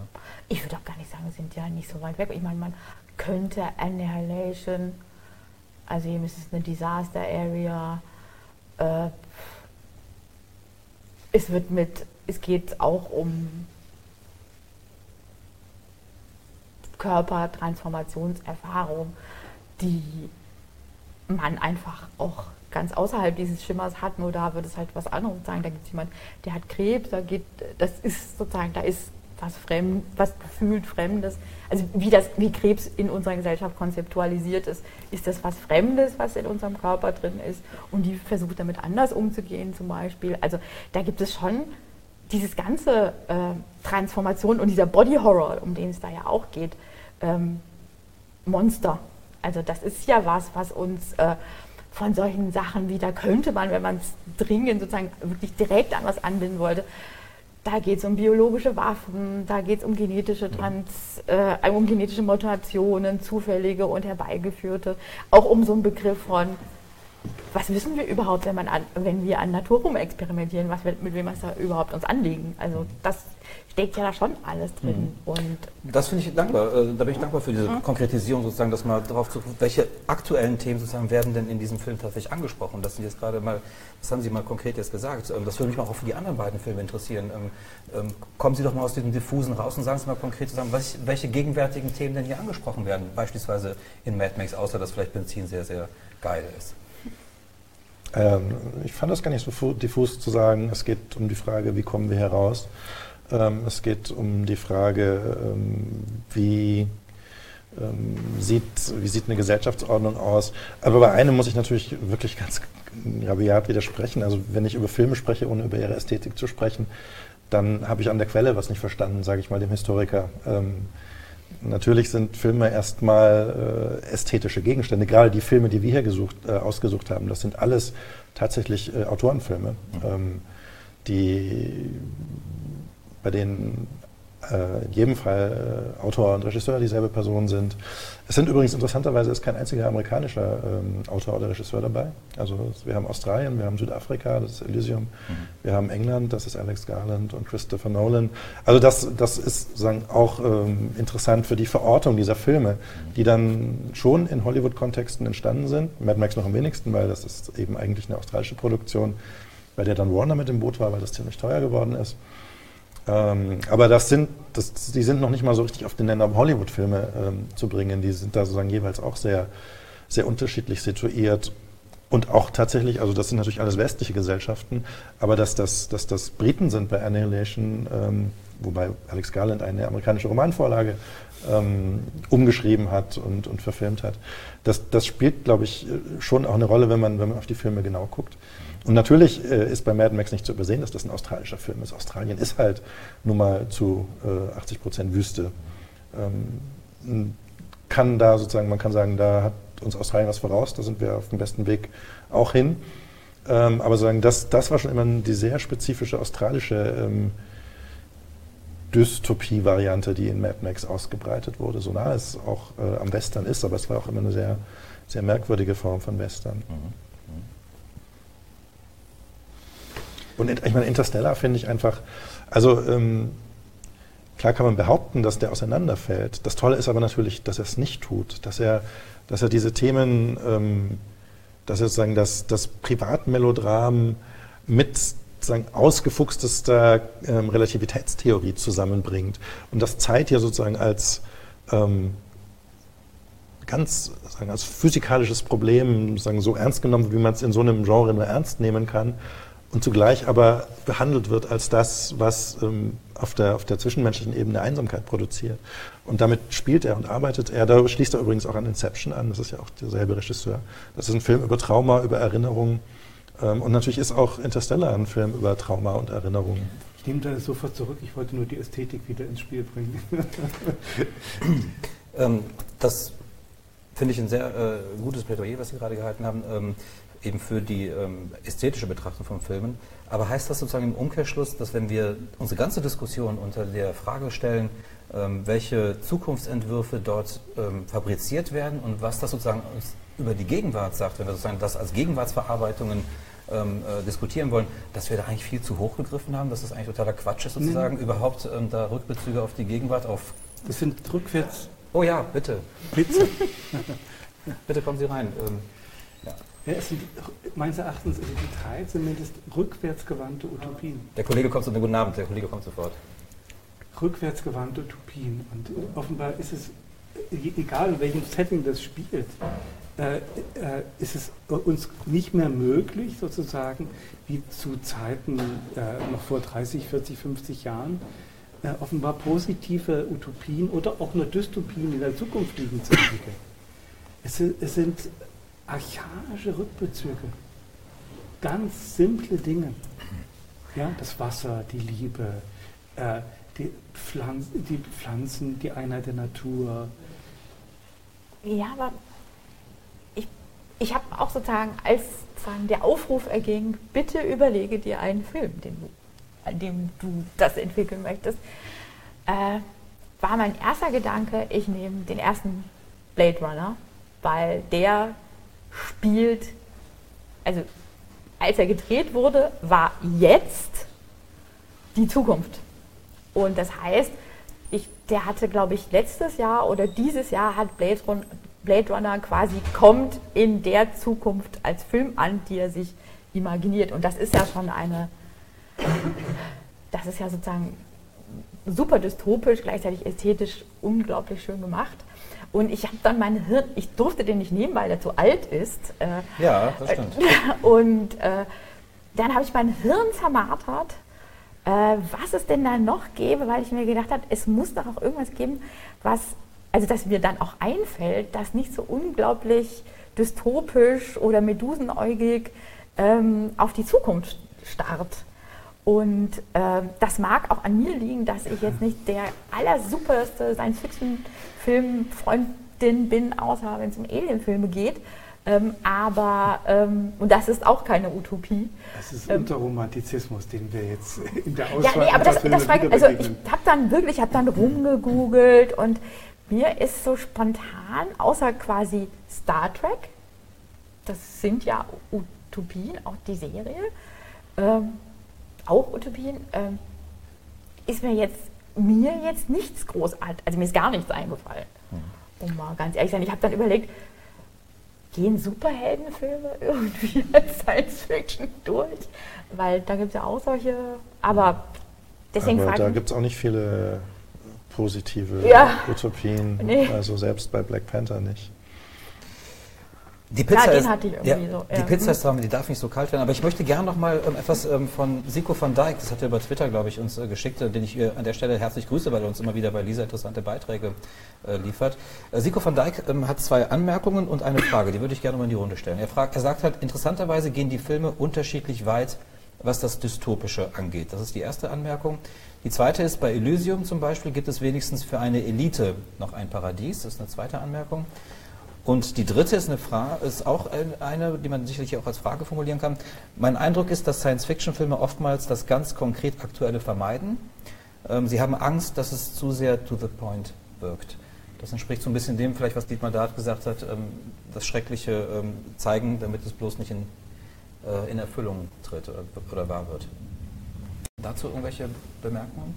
Ich würde auch gar nicht sagen, wir sind ja nicht so weit weg. Ich meine, man könnte Annihilation, also eben ist es eine Disaster Area, äh, es wird mit, es geht auch um Körpertransformationserfahrung, die man einfach auch ganz außerhalb dieses Schimmers hat, nur da wird es halt was anderes sein. Da gibt es jemanden, der hat Krebs, da geht, das ist sozusagen, da ist was fremd, was gefühlt Fremdes. Also wie das, wie Krebs in unserer Gesellschaft konzeptualisiert ist, ist das was Fremdes, was in unserem Körper drin ist und die versucht damit anders umzugehen zum Beispiel. Also da gibt es schon dieses ganze äh, Transformation und dieser Body Horror, um den es da ja auch geht, ähm, Monster. Also das ist ja was, was uns äh, von solchen Sachen wie, da könnte man, wenn man es dringend sozusagen wirklich direkt an was anbinden wollte, da geht es um biologische Waffen, da geht es um genetische Trans, äh, um genetische Mutationen, zufällige und herbeigeführte, auch um so einen Begriff von was wissen wir überhaupt, wenn, man an, wenn wir an Natur experimentieren, was wir, mit wem wir da überhaupt uns anlegen? Also das steckt ja da schon alles drin. Mhm. Und das finde ich dankbar. Äh, da bin ich dankbar für diese mhm. Konkretisierung sozusagen, dass man darauf zu welche aktuellen Themen sozusagen werden denn in diesem Film tatsächlich angesprochen? Das sind jetzt gerade mal, das haben Sie mal konkret jetzt gesagt. Ähm, das würde mich auch für die anderen beiden Filme interessieren. Ähm, ähm, kommen Sie doch mal aus diesem diffusen raus und sagen Sie mal konkret zusammen, welche gegenwärtigen Themen denn hier angesprochen werden, beispielsweise in Mad Max, außer dass vielleicht Benzin sehr, sehr geil ist. Ähm, ich fand das gar nicht so diffus zu sagen, es geht um die Frage, wie kommen wir heraus. Ähm, es geht um die Frage, ähm, wie, ähm, sieht, wie sieht eine Gesellschaftsordnung aus. Aber bei einem muss ich natürlich wirklich ganz rabiat widersprechen. Also wenn ich über Filme spreche, ohne über ihre Ästhetik zu sprechen, dann habe ich an der Quelle was nicht verstanden, sage ich mal dem Historiker. Natürlich sind Filme erstmal äh, ästhetische Gegenstände. Gerade die Filme, die wir hier gesucht, äh, ausgesucht haben, das sind alles tatsächlich äh, Autorenfilme, ähm, die, bei denen äh, in jedem Fall äh, Autor und Regisseur dieselbe Person sind. Es sind übrigens interessanterweise ist kein einziger amerikanischer ähm, Autor oder Regisseur dabei. Also wir haben Australien, wir haben Südafrika, das ist Elysium, mhm. wir haben England, das ist Alex Garland und Christopher Nolan. Also das, das ist sagen, auch ähm, interessant für die Verortung dieser Filme, die dann schon in Hollywood-Kontexten entstanden sind. Mad Max noch am wenigsten, weil das ist eben eigentlich eine australische Produktion, bei der dann Warner mit im Boot war, weil das ziemlich teuer geworden ist. Ähm, aber das sind, das, die sind noch nicht mal so richtig auf den Nenner Hollywood-Filme ähm, zu bringen. Die sind da sozusagen jeweils auch sehr, sehr unterschiedlich situiert. Und auch tatsächlich, also das sind natürlich alles westliche Gesellschaften, aber dass das, dass das Briten sind bei Annihilation, ähm, wobei Alex Garland eine amerikanische Romanvorlage ähm, umgeschrieben hat und, und verfilmt hat, das, das spielt, glaube ich, schon auch eine Rolle, wenn man, wenn man auf die Filme genau guckt. Und natürlich äh, ist bei Mad Max nicht zu übersehen, dass das ein australischer Film ist. Australien ist halt nun mal zu äh, 80 Prozent Wüste. Ähm, kann da sozusagen, man kann sagen, da hat uns Australien was voraus, da sind wir auf dem besten Weg auch hin. Ähm, aber sagen, das, das war schon immer die sehr spezifische australische ähm, Dystopie-Variante, die in Mad Max ausgebreitet wurde, so nah es auch äh, am Western ist, aber es war auch immer eine sehr, sehr merkwürdige Form von Western. Mhm. Und ich meine, Interstellar finde ich einfach, also ähm, klar kann man behaupten, dass der auseinanderfällt. Das Tolle ist aber natürlich, dass er es nicht tut, dass er, dass er diese Themen, ähm, dass er sozusagen das, das Privatmelodram mit sozusagen ausgefuchstester ähm, Relativitätstheorie zusammenbringt und das Zeit hier sozusagen als ähm, ganz sagen, als physikalisches Problem sagen, so ernst genommen, wie man es in so einem Genre nur ernst nehmen kann und zugleich aber behandelt wird als das, was ähm, auf, der, auf der zwischenmenschlichen Ebene Einsamkeit produziert. Und damit spielt er und arbeitet er. Da schließt er übrigens auch an Inception an, das ist ja auch derselbe Regisseur. Das ist ein Film über Trauma, über Erinnerungen. Ähm, und natürlich ist auch Interstellar ein Film über Trauma und Erinnerungen. Ich nehme das sofort zurück, ich wollte nur die Ästhetik wieder ins Spiel bringen. ähm, das finde ich ein sehr äh, gutes Plädoyer, was Sie gerade gehalten haben. Ähm, eben für die ähm, ästhetische Betrachtung von Filmen. Aber heißt das sozusagen im Umkehrschluss, dass wenn wir unsere ganze Diskussion unter der Frage stellen, ähm, welche Zukunftsentwürfe dort ähm, fabriziert werden und was das sozusagen über die Gegenwart sagt, wenn wir sozusagen das als Gegenwartsverarbeitungen ähm, äh, diskutieren wollen, dass wir da eigentlich viel zu hoch gegriffen haben, dass das eigentlich totaler Quatsch ist sozusagen, mhm. überhaupt ähm, da Rückbezüge auf die Gegenwart, auf... Das sind rückwärts... Oh ja, bitte. Bitte. bitte kommen Sie rein. Ja, es sind, meines Erachtens sind die drei zumindest rückwärtsgewandte Utopien. Der Kollege kommt zu guten Abend, der Kollege kommt sofort. Rückwärtsgewandte Utopien. Und offenbar ist es, egal in welchem Setting das spielt, äh, äh, ist es uns nicht mehr möglich, sozusagen, wie zu Zeiten äh, noch vor 30, 40, 50 Jahren, äh, offenbar positive Utopien oder auch nur Dystopien in der Zukunft liegen zu entwickeln. Es, es sind archaische Rückbezüge. Ganz simple Dinge. Ja, das Wasser, die Liebe, äh, die, Pflanz die Pflanzen, die Einheit der Natur. Ja, aber ich, ich habe auch sozusagen, als sozusagen der Aufruf erging, bitte überlege dir einen Film, den du, an dem du das entwickeln möchtest, äh, war mein erster Gedanke, ich nehme den ersten Blade Runner, weil der spielt, also als er gedreht wurde, war jetzt die Zukunft. Und das heißt, ich, der hatte, glaube ich, letztes Jahr oder dieses Jahr hat Blade, Run, Blade Runner quasi kommt in der Zukunft als Film an, die er sich imaginiert. Und das ist ja schon eine, das ist ja sozusagen super dystopisch, gleichzeitig ästhetisch unglaublich schön gemacht. Und ich habe dann mein Hirn, ich durfte den nicht nehmen, weil er zu alt ist. Äh, ja, das stimmt. Und äh, dann habe ich mein Hirn zermartert, äh, was es denn da noch gäbe, weil ich mir gedacht habe, es muss doch auch irgendwas geben, was, also dass mir dann auch einfällt, das nicht so unglaublich dystopisch oder medusenäugig ähm, auf die Zukunft starrt. Und äh, das mag auch an mir liegen, dass ich jetzt nicht der allersuperste Science-Fiction-Film-Freundin bin, außer wenn es um Alien-Filme geht. Ähm, aber, ähm, und das ist auch keine Utopie. Das ist ähm, Unterromantizismus, den wir jetzt in der Auswahl Ja, nee, aber das, das war, also ich habe dann wirklich, ich habe dann rumgegoogelt und mir ist so spontan, außer quasi Star Trek, das sind ja Utopien, auch die Serie, ähm, auch Utopien, ähm, ist mir jetzt, mir jetzt nichts großartig, also mir ist gar nichts eingefallen. Mhm. Um mal ganz ehrlich zu sein, ich habe dann überlegt, gehen Superheldenfilme irgendwie als Science Fiction durch? Weil da gibt es ja auch solche, aber deswegen aber Da gibt es auch nicht viele positive ja. Utopien, nee. also selbst bei Black Panther nicht. Die Pizza, ja, ist, ja, so, ja. die Pizza ist dran, die darf nicht so kalt werden. Aber ich möchte gerne noch mal ähm, etwas ähm, von Siko van Dijk, das hat er über Twitter, glaube ich, uns äh, geschickt, äh, den ich äh, an der Stelle herzlich grüße, weil er uns immer wieder bei Lisa interessante Beiträge äh, liefert. Äh, Siko van Dijk ähm, hat zwei Anmerkungen und eine Frage, die würde ich gerne mal in die Runde stellen. Er, fragt, er sagt halt, interessanterweise gehen die Filme unterschiedlich weit, was das Dystopische angeht. Das ist die erste Anmerkung. Die zweite ist, bei Elysium zum Beispiel gibt es wenigstens für eine Elite noch ein Paradies. Das ist eine zweite Anmerkung. Und die dritte ist, eine Frage, ist auch eine, die man sicherlich auch als Frage formulieren kann. Mein Eindruck ist, dass Science-Fiction-Filme oftmals das ganz konkret Aktuelle vermeiden. Ähm, sie haben Angst, dass es zu sehr to the point wirkt. Das entspricht so ein bisschen dem, vielleicht was Dietmar Dart gesagt hat, ähm, das Schreckliche ähm, zeigen, damit es bloß nicht in, äh, in Erfüllung tritt oder, oder wahr wird. Dazu irgendwelche Bemerkungen?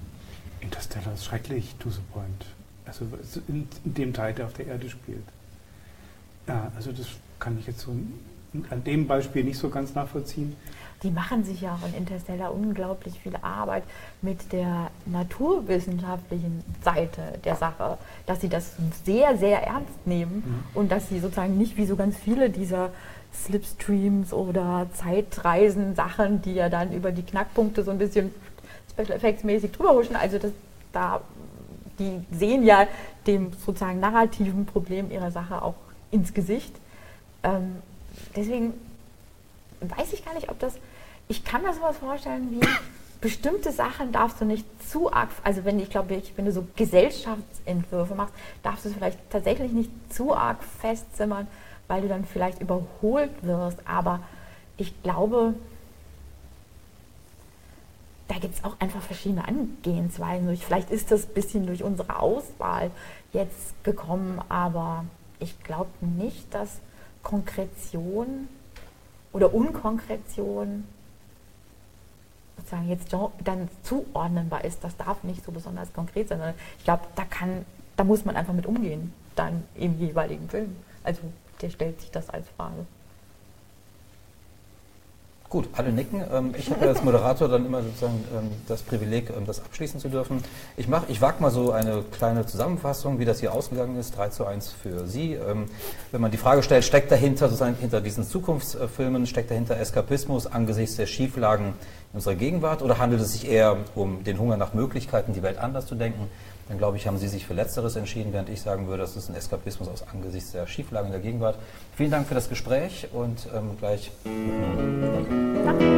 Interstellar ist schrecklich to the point. Also in, in dem Teil, der auf der Erde spielt. Ja, also das kann ich jetzt so an dem Beispiel nicht so ganz nachvollziehen. Die machen sich ja auch in Interstellar unglaublich viel Arbeit mit der naturwissenschaftlichen Seite der Sache, dass sie das sehr, sehr ernst nehmen mhm. und dass sie sozusagen nicht wie so ganz viele dieser Slipstreams oder Zeitreisen-Sachen, die ja dann über die Knackpunkte so ein bisschen Special Effects mäßig drüber huschen. Also das, da, die sehen ja dem sozusagen narrativen Problem ihrer Sache auch ins Gesicht. Ähm, deswegen weiß ich gar nicht, ob das. Ich kann mir sowas vorstellen wie bestimmte Sachen darfst du nicht zu arg, also wenn ich glaube, wenn du so Gesellschaftsentwürfe machst, darfst du es vielleicht tatsächlich nicht zu arg festzimmern, weil du dann vielleicht überholt wirst. Aber ich glaube, da gibt es auch einfach verschiedene Angehensweisen. Vielleicht ist das ein bisschen durch unsere Auswahl jetzt gekommen, aber ich glaube nicht, dass Konkretion oder Unkonkretion sozusagen jetzt dann zuordnenbar ist. Das darf nicht so besonders konkret sein, sondern ich glaube, da kann, da muss man einfach mit umgehen, dann im jeweiligen Film. Also der stellt sich das als Frage. Gut, alle nicken. Ähm, ich habe als Moderator dann immer sozusagen ähm, das Privileg, ähm, das abschließen zu dürfen. Ich, mach, ich wage mal so eine kleine Zusammenfassung, wie das hier ausgegangen ist. 3 zu 1 für Sie. Wenn man die Frage stellt, steckt dahinter, sozusagen hinter diesen Zukunftsfilmen, steckt dahinter Eskapismus angesichts der Schieflagen in unserer Gegenwart oder handelt es sich eher um den Hunger nach Möglichkeiten, die Welt anders zu denken? Dann glaube ich, haben Sie sich für Letzteres entschieden, während ich sagen würde, das ist ein Eskapismus aus angesichts der Schieflagen der Gegenwart. Vielen Dank für das Gespräch und ähm, gleich. Danke.